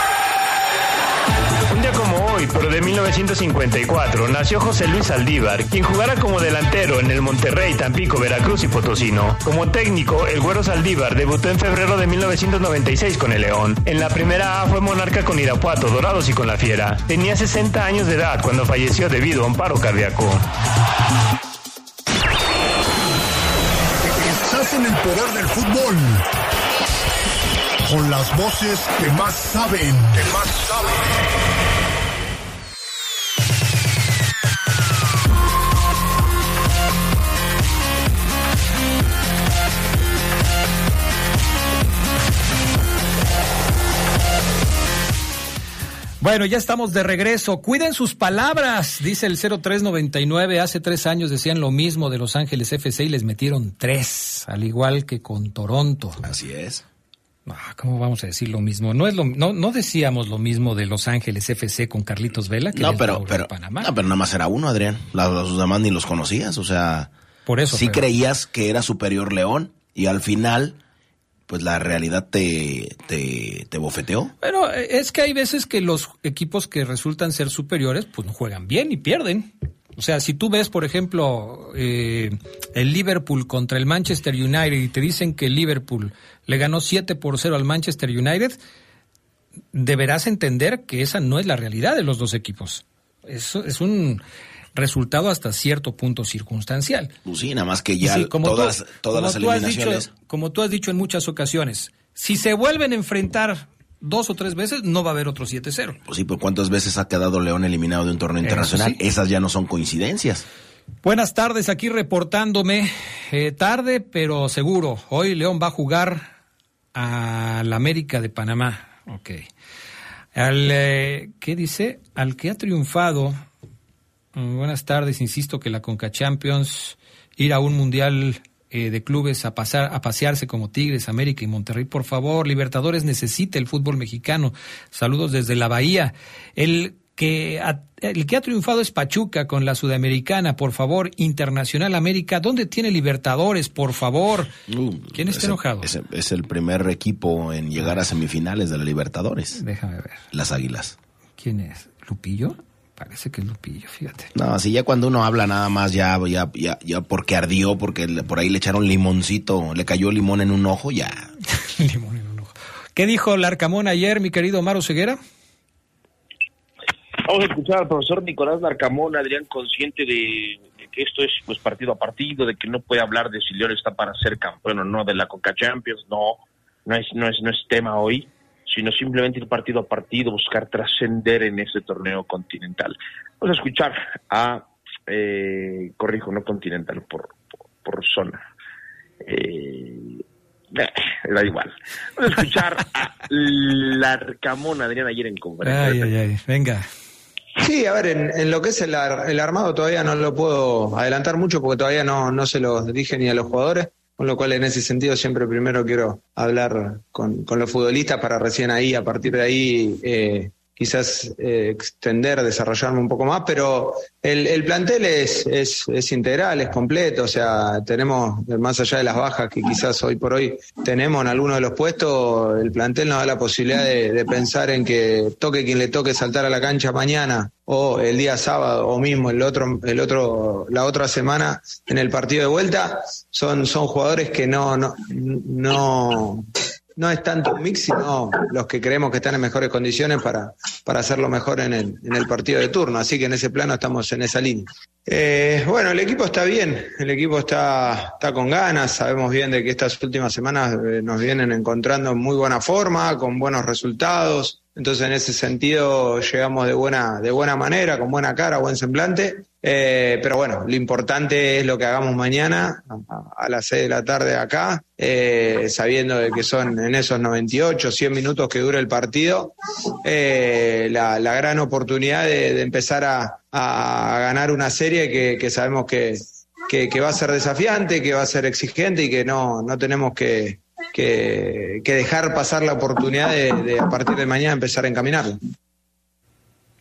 Speaker 8: Hoy, pero de 1954, nació José Luis Aldívar, quien jugara como delantero en el Monterrey, Tampico, Veracruz y Potosino. Como técnico, el Güero Saldívar debutó en febrero de 1996 con el León. En la primera A fue monarca con Irapuato, Dorados y con la Fiera. Tenía 60 años de edad cuando falleció debido a un paro cardíaco.
Speaker 14: Estás en el poder del fútbol. Con las voces que más saben. Que más saben.
Speaker 6: Bueno, ya estamos de regreso. Cuiden sus palabras, dice el 0399. Hace tres años decían lo mismo de Los Ángeles FC y les metieron tres, al igual que con Toronto.
Speaker 1: Así es.
Speaker 6: Ah, ¿Cómo vamos a decir lo mismo? No es lo, no, no decíamos lo mismo de Los Ángeles FC con Carlitos Vela. Que
Speaker 1: No, pero,
Speaker 6: de
Speaker 1: pero,
Speaker 6: Panamá.
Speaker 1: no, pero nada más era uno, Adrián. La- Los demás ni los conocías, o sea.
Speaker 6: Por eso,
Speaker 1: Sí
Speaker 6: pero-
Speaker 1: creías que era superior León y al final, pues la realidad te, te, te bofeteó.
Speaker 6: Pero eh, es que hay veces que los equipos que resultan ser superiores, pues no juegan bien y pierden. O sea, si tú ves, por ejemplo, eh, el Liverpool contra el Manchester United y te dicen que el Liverpool le ganó 7 por 0 al Manchester United, deberás entender que esa no es la realidad de los dos equipos. Eso es un resultado hasta cierto punto circunstancial.
Speaker 1: Pues sí, nada más que ya todas, todas las eliminaciones.
Speaker 6: como tú has dicho en muchas ocasiones, si se vuelven a enfrentar dos o tres veces, no va a haber otro 7-0.
Speaker 1: Pues sí, pero ¿cuántas veces ha quedado León eliminado de un torneo internacional? Esas ya no son coincidencias.
Speaker 6: Buenas tardes, aquí reportándome. Eh, tarde, pero seguro. Hoy León va a jugar a la América de Panamá. Ok. Al, eh, ¿Qué dice? Al que ha triunfado buenas tardes, insisto que la Conca Champions, ir a un mundial eh, de clubes a pasar a pasearse como Tigres, América y Monterrey, por favor, Libertadores necesita el fútbol mexicano. Saludos desde la Bahía. El que ha, el que ha triunfado es Pachuca con la Sudamericana, por favor, Internacional América, ¿dónde tiene Libertadores, por favor? Uh, ¿Quién está enojado?
Speaker 1: Es, es, el primer equipo en llegar a semifinales de la Libertadores.
Speaker 6: Déjame ver.
Speaker 1: Las Águilas.
Speaker 6: ¿Quién es? ¿Lupillo? Parece que es Lupillo, fíjate.
Speaker 1: No, así ya cuando uno habla nada más, ya, ya, ya, ya porque ardió, porque por ahí le echaron limoncito, le cayó limón en un ojo, ya.
Speaker 6: limón en un ojo. ¿Qué dijo Larcamón ayer, mi querido Maro Ceguera?
Speaker 15: Vamos a escuchar al profesor Nicolás Larcamón, Adrián, consciente de, que esto es pues partido a partido, de que no puede hablar de si León está para ser campeón o no de la Coca Champions, no, no es, no es, no es tema hoy sino simplemente ir partido a partido, buscar trascender en ese torneo continental. Vamos a escuchar a, eh, corrijo, no continental, por, por, zona. Eh, eh, da igual. Vamos a escuchar a Larcamón, Adrián, ayer en conferencia.
Speaker 6: Ay, ay, ay, venga.
Speaker 17: Sí, a ver, en, lo que es el, el, armado todavía no lo puedo adelantar mucho porque todavía no, no se lo dije ni a los jugadores. Con lo cual, en ese sentido, siempre primero quiero hablar con, con los futbolistas para recién ahí, a partir de ahí, eh, quizás eh, extender, desarrollarme un poco más, pero el, el plantel es, es, es, integral, es completo, o sea, tenemos, más allá de las bajas que quizás hoy por hoy tenemos en algunos de los puestos, el plantel nos da la posibilidad de, de pensar en que toque quien le toque saltar a la cancha mañana o el día sábado o mismo el otro, el otro, la otra semana en el partido de vuelta, son, son jugadores que no, no, no no es tanto un mix, sino los que creemos que están en mejores condiciones para, para hacerlo mejor en el, en el partido de turno. Así que en ese plano estamos en esa línea. Eh, bueno, el equipo está bien, el equipo está, está con ganas, sabemos bien de que estas últimas semanas eh, nos vienen encontrando en muy buena forma, con buenos resultados. Entonces, en ese sentido, llegamos de buena, de buena manera, con buena cara, buen semblante. Eh, pero bueno, lo importante es lo que hagamos mañana a, las 6 de la tarde acá, eh, sabiendo de que son en esos 98, 100 minutos que dura el partido, eh, la, gran oportunidad de, empezar a, ganar una serie que, sabemos que, que, va a ser desafiante, que va a ser exigente y que no, no tenemos que, que, dejar pasar la oportunidad de, a partir de mañana empezar a encaminarlo.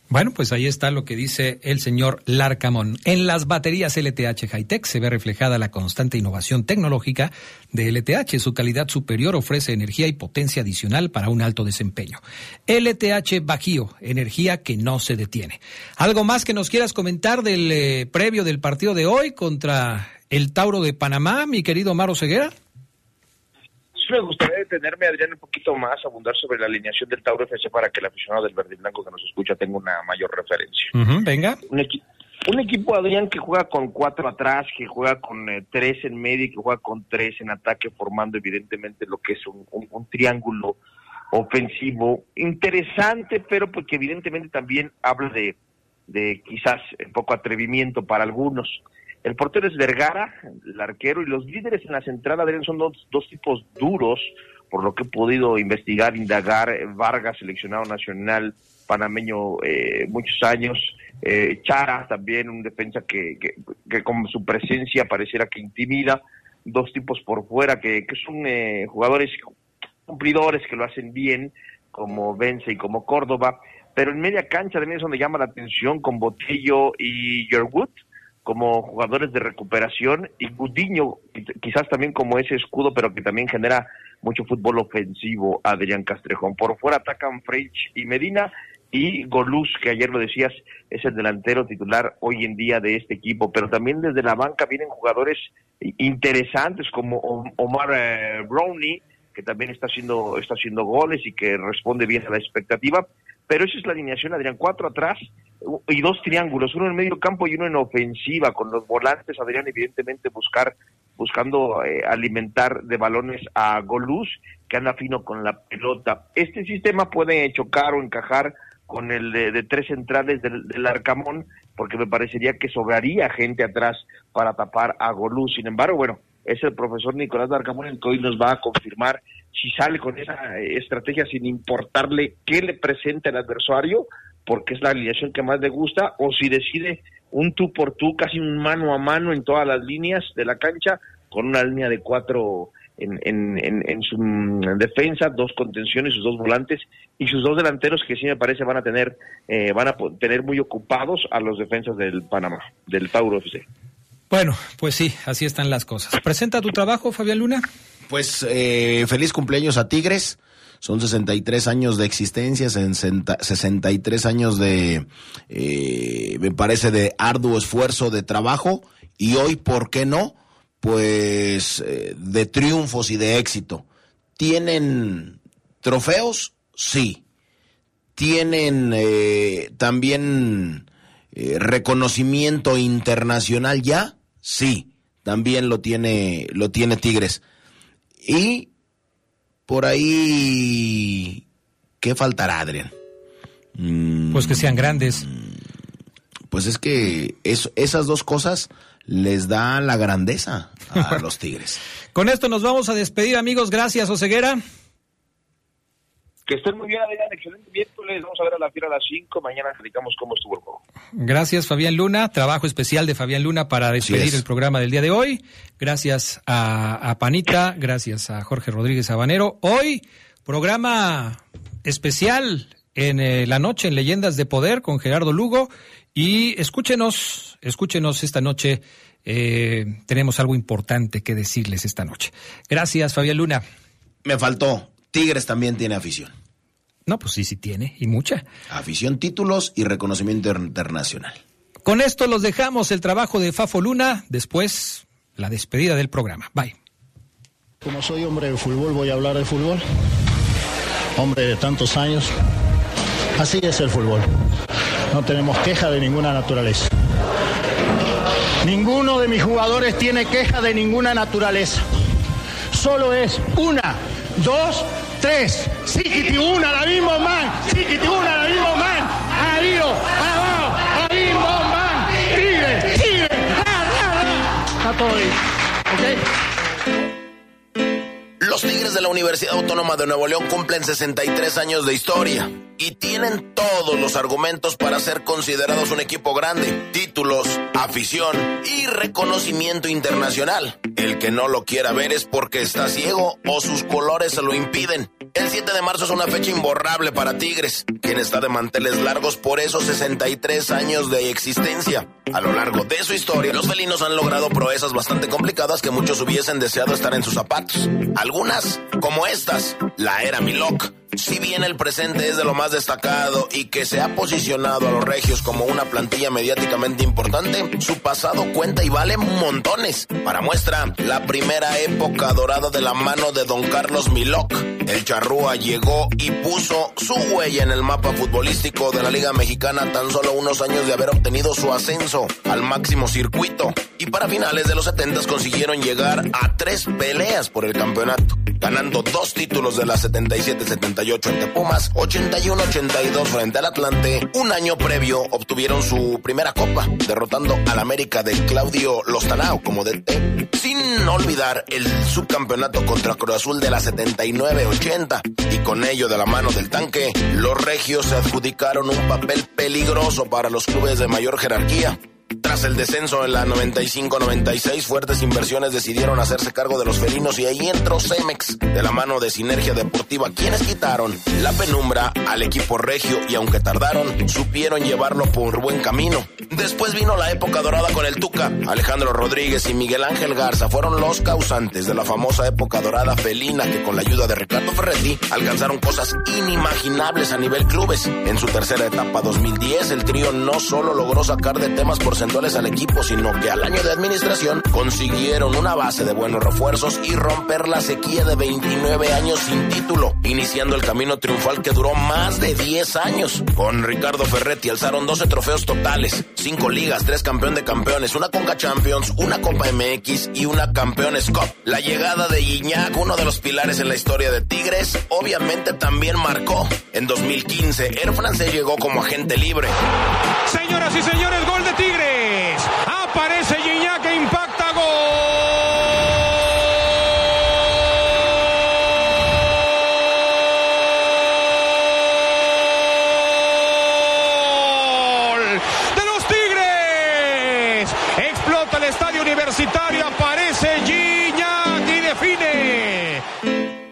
Speaker 6: Bueno, pues ahí está lo que dice el señor Larcamón. En las baterías LTH Hightech se ve reflejada la constante innovación tecnológica de LTH. Su calidad superior ofrece energía y potencia adicional para un alto desempeño. LTH Bajío, energía que no se detiene. ¿Algo más que nos quieras comentar del eh, previo del partido de hoy contra el Tauro de Panamá, mi querido Maro Ceguera?
Speaker 15: Me gustaría detenerme, Adrián, un poquito más, abundar sobre la alineación del Tauro FC para que el aficionado del verde y blanco que nos escucha tenga una mayor referencia.
Speaker 6: venga.
Speaker 15: Un, equipo, Adrián, que juega con cuatro atrás, que juega con eh, tres en medio y que juega con tres en ataque, formando evidentemente lo que es un, triángulo ofensivo interesante, pero porque evidentemente también habla de, de quizás un poco atrevimiento para algunos. El portero es Vergara, el arquero, y los líderes en la central, Adrián, son dos, dos tipos duros, por lo que he podido investigar, indagar. Vargas, seleccionado nacional panameño eh, muchos años. Eh, Chara, también un defensa que, que, con su presencia pareciera que intimida. Dos tipos por fuera que, que son eh, jugadores cumplidores que lo hacen bien, como Vence y como Córdoba. Pero en media cancha también es donde llama la atención con Botello y Yerwood como jugadores de recuperación y Gudiño quizás también como ese escudo, pero que también genera mucho fútbol ofensivo Adrián Castrejón. Por fuera atacan French y Medina y Goluz, que ayer lo decías, es el delantero titular hoy en día de este equipo, pero también desde la banca vienen jugadores interesantes como Omar eh, Brownie, que también está haciendo, está haciendo goles y que responde bien a la expectativa, pero esa es la alineación, Adrián, cuatro atrás y dos triángulos, uno en medio campo y uno en ofensiva, con los volantes, Adrián, evidentemente buscar, buscando eh, alimentar de balones a Goluz, que anda fino con la pelota. Este sistema puede chocar o encajar con el de, tres centrales del, Arcamón, porque me parecería que sobraría gente atrás para tapar a Golú. Sin embargo, bueno, es el profesor Nicolás Arcamón el que hoy nos va a confirmar si sale con esa estrategia sin importarle qué le presenta el adversario, porque es la alineación que más le gusta, o si decide un tú por tú, casi un mano a mano en todas las líneas de la cancha, con una línea de cuatro en, en, en, su defensa, dos contenciones, sus dos volantes y sus dos delanteros que sí me parece van a tener eh, van a tener muy ocupados a los defensas del Panamá, del Tauro FC.
Speaker 6: Bueno, pues sí, así están las cosas. Presenta tu trabajo, Fabián Luna.
Speaker 1: Pues eh, feliz cumpleaños a Tigres. Son 63 años de existencia, 63 años de, eh, me parece, de arduo esfuerzo de trabajo. Y hoy, ¿por qué no? pues eh, de triunfos y de éxito. ¿Tienen trofeos? Sí. ¿Tienen eh, también reconocimiento internacional ya? Sí. También lo tiene, lo tiene Tigres. Y por ahí, ¿qué faltará, Adrián?
Speaker 6: Pues que sean grandes.
Speaker 1: Pues es que esas dos cosas les da la grandeza a los Tigres.
Speaker 6: Con esto nos vamos a despedir, amigos. Gracias, Oseguera.
Speaker 15: Que estén muy bien, Adrián. Excelente miércoles. Vamos a ver a la fiera a las 5. Mañana explicamos cómo estuvo el juego.
Speaker 6: Gracias, Fabián Luna. Trabajo especial de Fabián Luna para despedir el programa del día de hoy. Gracias a, Panita. Gracias a Jorge Rodríguez Habanero. Hoy, programa especial en eh, la noche en Leyendas de Poder con Gerardo Lugo. Y escúchenos, escúchenos esta noche. Eh, tenemos algo importante que decirles esta noche. Gracias, Fabián Luna.
Speaker 1: Me faltó. Tigres también tiene afición.
Speaker 6: No, pues sí, sí tiene, y mucha.
Speaker 1: Afición, títulos y reconocimiento internacional.
Speaker 6: Con esto los dejamos el trabajo de Fafo Luna, después la despedida del programa. Bye.
Speaker 18: Como soy hombre de fútbol, voy a hablar de fútbol. Hombre de tantos años. Así es el fútbol. No tenemos queja de ninguna naturaleza. Ninguno de mis jugadores tiene queja de ninguna naturaleza. Solo es una, dos, tres. Siquiti una, la misma man. Siquiti una, la misma man. Adiós, abajo, la misma man. Tigre, tigre, Está todo ahí. ¿Ok?
Speaker 1: Los Tigres de la Universidad Autónoma de Nuevo León cumplen 63 años de historia y tienen todos los argumentos para ser considerados un equipo grande, títulos, afición y reconocimiento internacional. El que no lo quiera ver es porque está ciego o sus colores se lo impiden. El 7 de marzo es una fecha imborrable para Tigres, quien está de manteles largos por esos 63 años de existencia. A lo largo de su historia, los felinos han logrado proezas bastante complicadas que muchos hubiesen deseado estar en sus zapatos. Algunas, como estas, la era Milok si bien el presente es de lo más destacado y que se ha posicionado a los regios como una plantilla mediáticamente importante, su pasado cuenta y vale montones. Para muestra, la primera época dorada de la mano de don Carlos Milok. El charrúa llegó y puso su huella en el mapa futbolístico de la Liga Mexicana tan solo unos años de haber obtenido su ascenso al máximo circuito. Y para finales de los 70 consiguieron llegar a tres peleas por el campeonato, ganando dos títulos de la 77-78 ante Pumas, 81-82 frente al Atlante. Un año previo obtuvieron su primera copa, derrotando al América de Claudio Lostanao como DT. Sin olvidar el subcampeonato contra Cruz Azul de la 79-80. Y con ello de la mano del tanque, los regios se adjudicaron un papel peligroso para los clubes de mayor jerarquía Tras el descenso en la 95-96, fuertes inversiones decidieron hacerse cargo de los felinos y ahí entró Cemex, de la mano de Sinergia Deportiva, quienes quitaron la penumbra al equipo regio y aunque tardaron, supieron llevarlo por buen camino. Después vino la época dorada con el Tuca. Alejandro Rodríguez y Miguel Ángel Garza fueron los causantes de la famosa época dorada felina que con la ayuda de Ricardo Ferretti alcanzaron cosas inimaginables a nivel clubes. En su tercera etapa 2010, el trío no solo logró sacar de temas porcentuales al equipo, sino que al año de administración consiguieron una base de buenos refuerzos y romper la sequía de 29 años sin título, iniciando el camino triunfal que duró más de 10 años. Con Ricardo Ferretti alzaron 12 trofeos totales, 5 ligas, 3 campeón de campeones, una Conca Champions, una Copa MX y una Campeones Cup. La llegada de Gignac, uno de los pilares en la historia de Tigres, obviamente también marcó. En 2015, Air France llegó como agente libre.
Speaker 19: Señoras y señores, gol de Tigres. Aparece Gignac que impacta gol de los Tigres. Explota el estadio universitario, aparece Gignac y define.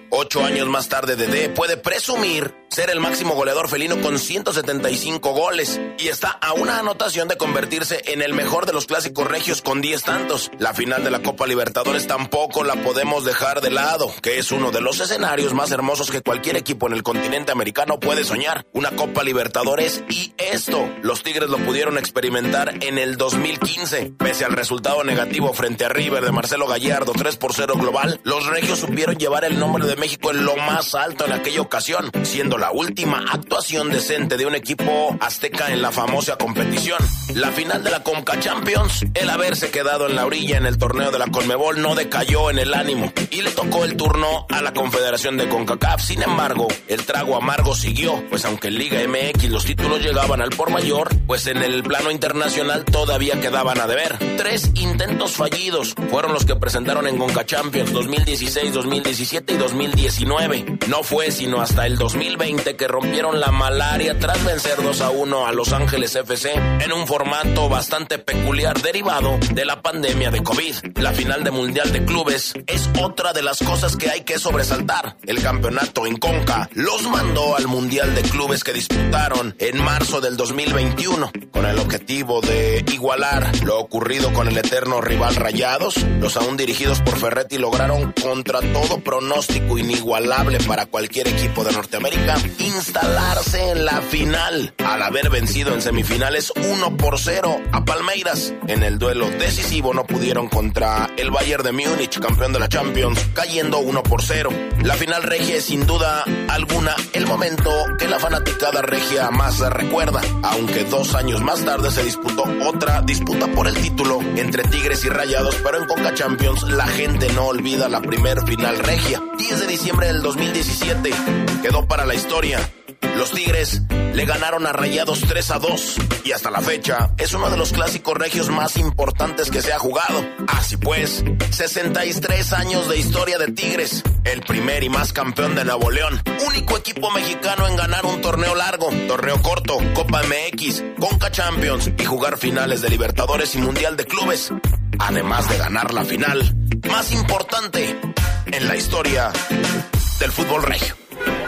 Speaker 1: Ocho años más tarde, Dede puede presumir ser el máximo goleador felino con 175 goles y está a una anotación de convertirse en el mejor de los clásicos regios con 10 tantos. La final de la Copa Libertadores tampoco la podemos dejar de lado, que es uno de los escenarios más hermosos que cualquier equipo en el continente americano puede soñar. Una Copa Libertadores y esto, los Tigres lo pudieron experimentar en el 2015. Pese al resultado negativo frente a River de Marcelo Gallardo 3 por 0 global, los regios supieron llevar el nombre de México en lo más alto en aquella ocasión, siendo la última actuación decente de un equipo azteca en la famosa competición. La final de la Conca Champions, el haberse quedado en la orilla en el torneo de la Conmebol no decayó en el ánimo y le tocó el turno a la Confederación de CONCACAF. Sin embargo, el trago amargo siguió, pues aunque en Liga MX los títulos llegaban al por mayor, pues en el plano internacional todavía quedaban a deber. Tres intentos fallidos fueron los que presentaron en CONCA Champions 2016, 2017 y 2019. No fue sino hasta el 2020 que rompieron la malaria tras vencer 2 a 1 a Los Ángeles FC en un formato bastante peculiar derivado de la pandemia de COVID. La final de Mundial de Clubes es otra de las cosas que hay que sobresaltar. El campeonato en Conca los mandó al Mundial de Clubes que disputaron en marzo del 2021 con el objetivo de igualar lo ocurrido con el eterno rival Rayados. Los aún dirigidos por Ferretti lograron contra todo pronóstico inigualable para cualquier equipo de Norteamérica instalarse en la final al haber vencido en semifinales 1 por 0 a Palmeiras. En el duelo decisivo no pudieron contra el Bayern de Múnich, campeón de la Champions, cayendo 1 por 0. La final regia es sin duda alguna el momento que la fanaticada regia más recuerda, aunque dos años más tarde se disputó otra disputa por el título entre Tigres y Rayados, pero en Coca Champions la gente no olvida la primer final regia. 10 de diciembre del 2017 quedó para la historia. Los Tigres le ganaron a Rayados 3 a 2 y hasta la fecha es uno de los clásicos regios más importantes que se ha jugado. Así pues, 63 años de historia de Tigres, el primer y más campeón de Nuevo León, único equipo mexicano en ganar un torneo largo, torneo corto, Copa MX, Conca Champions y jugar finales de Libertadores y Mundial de Clubes, además de ganar la final más importante en la historia del fútbol regio.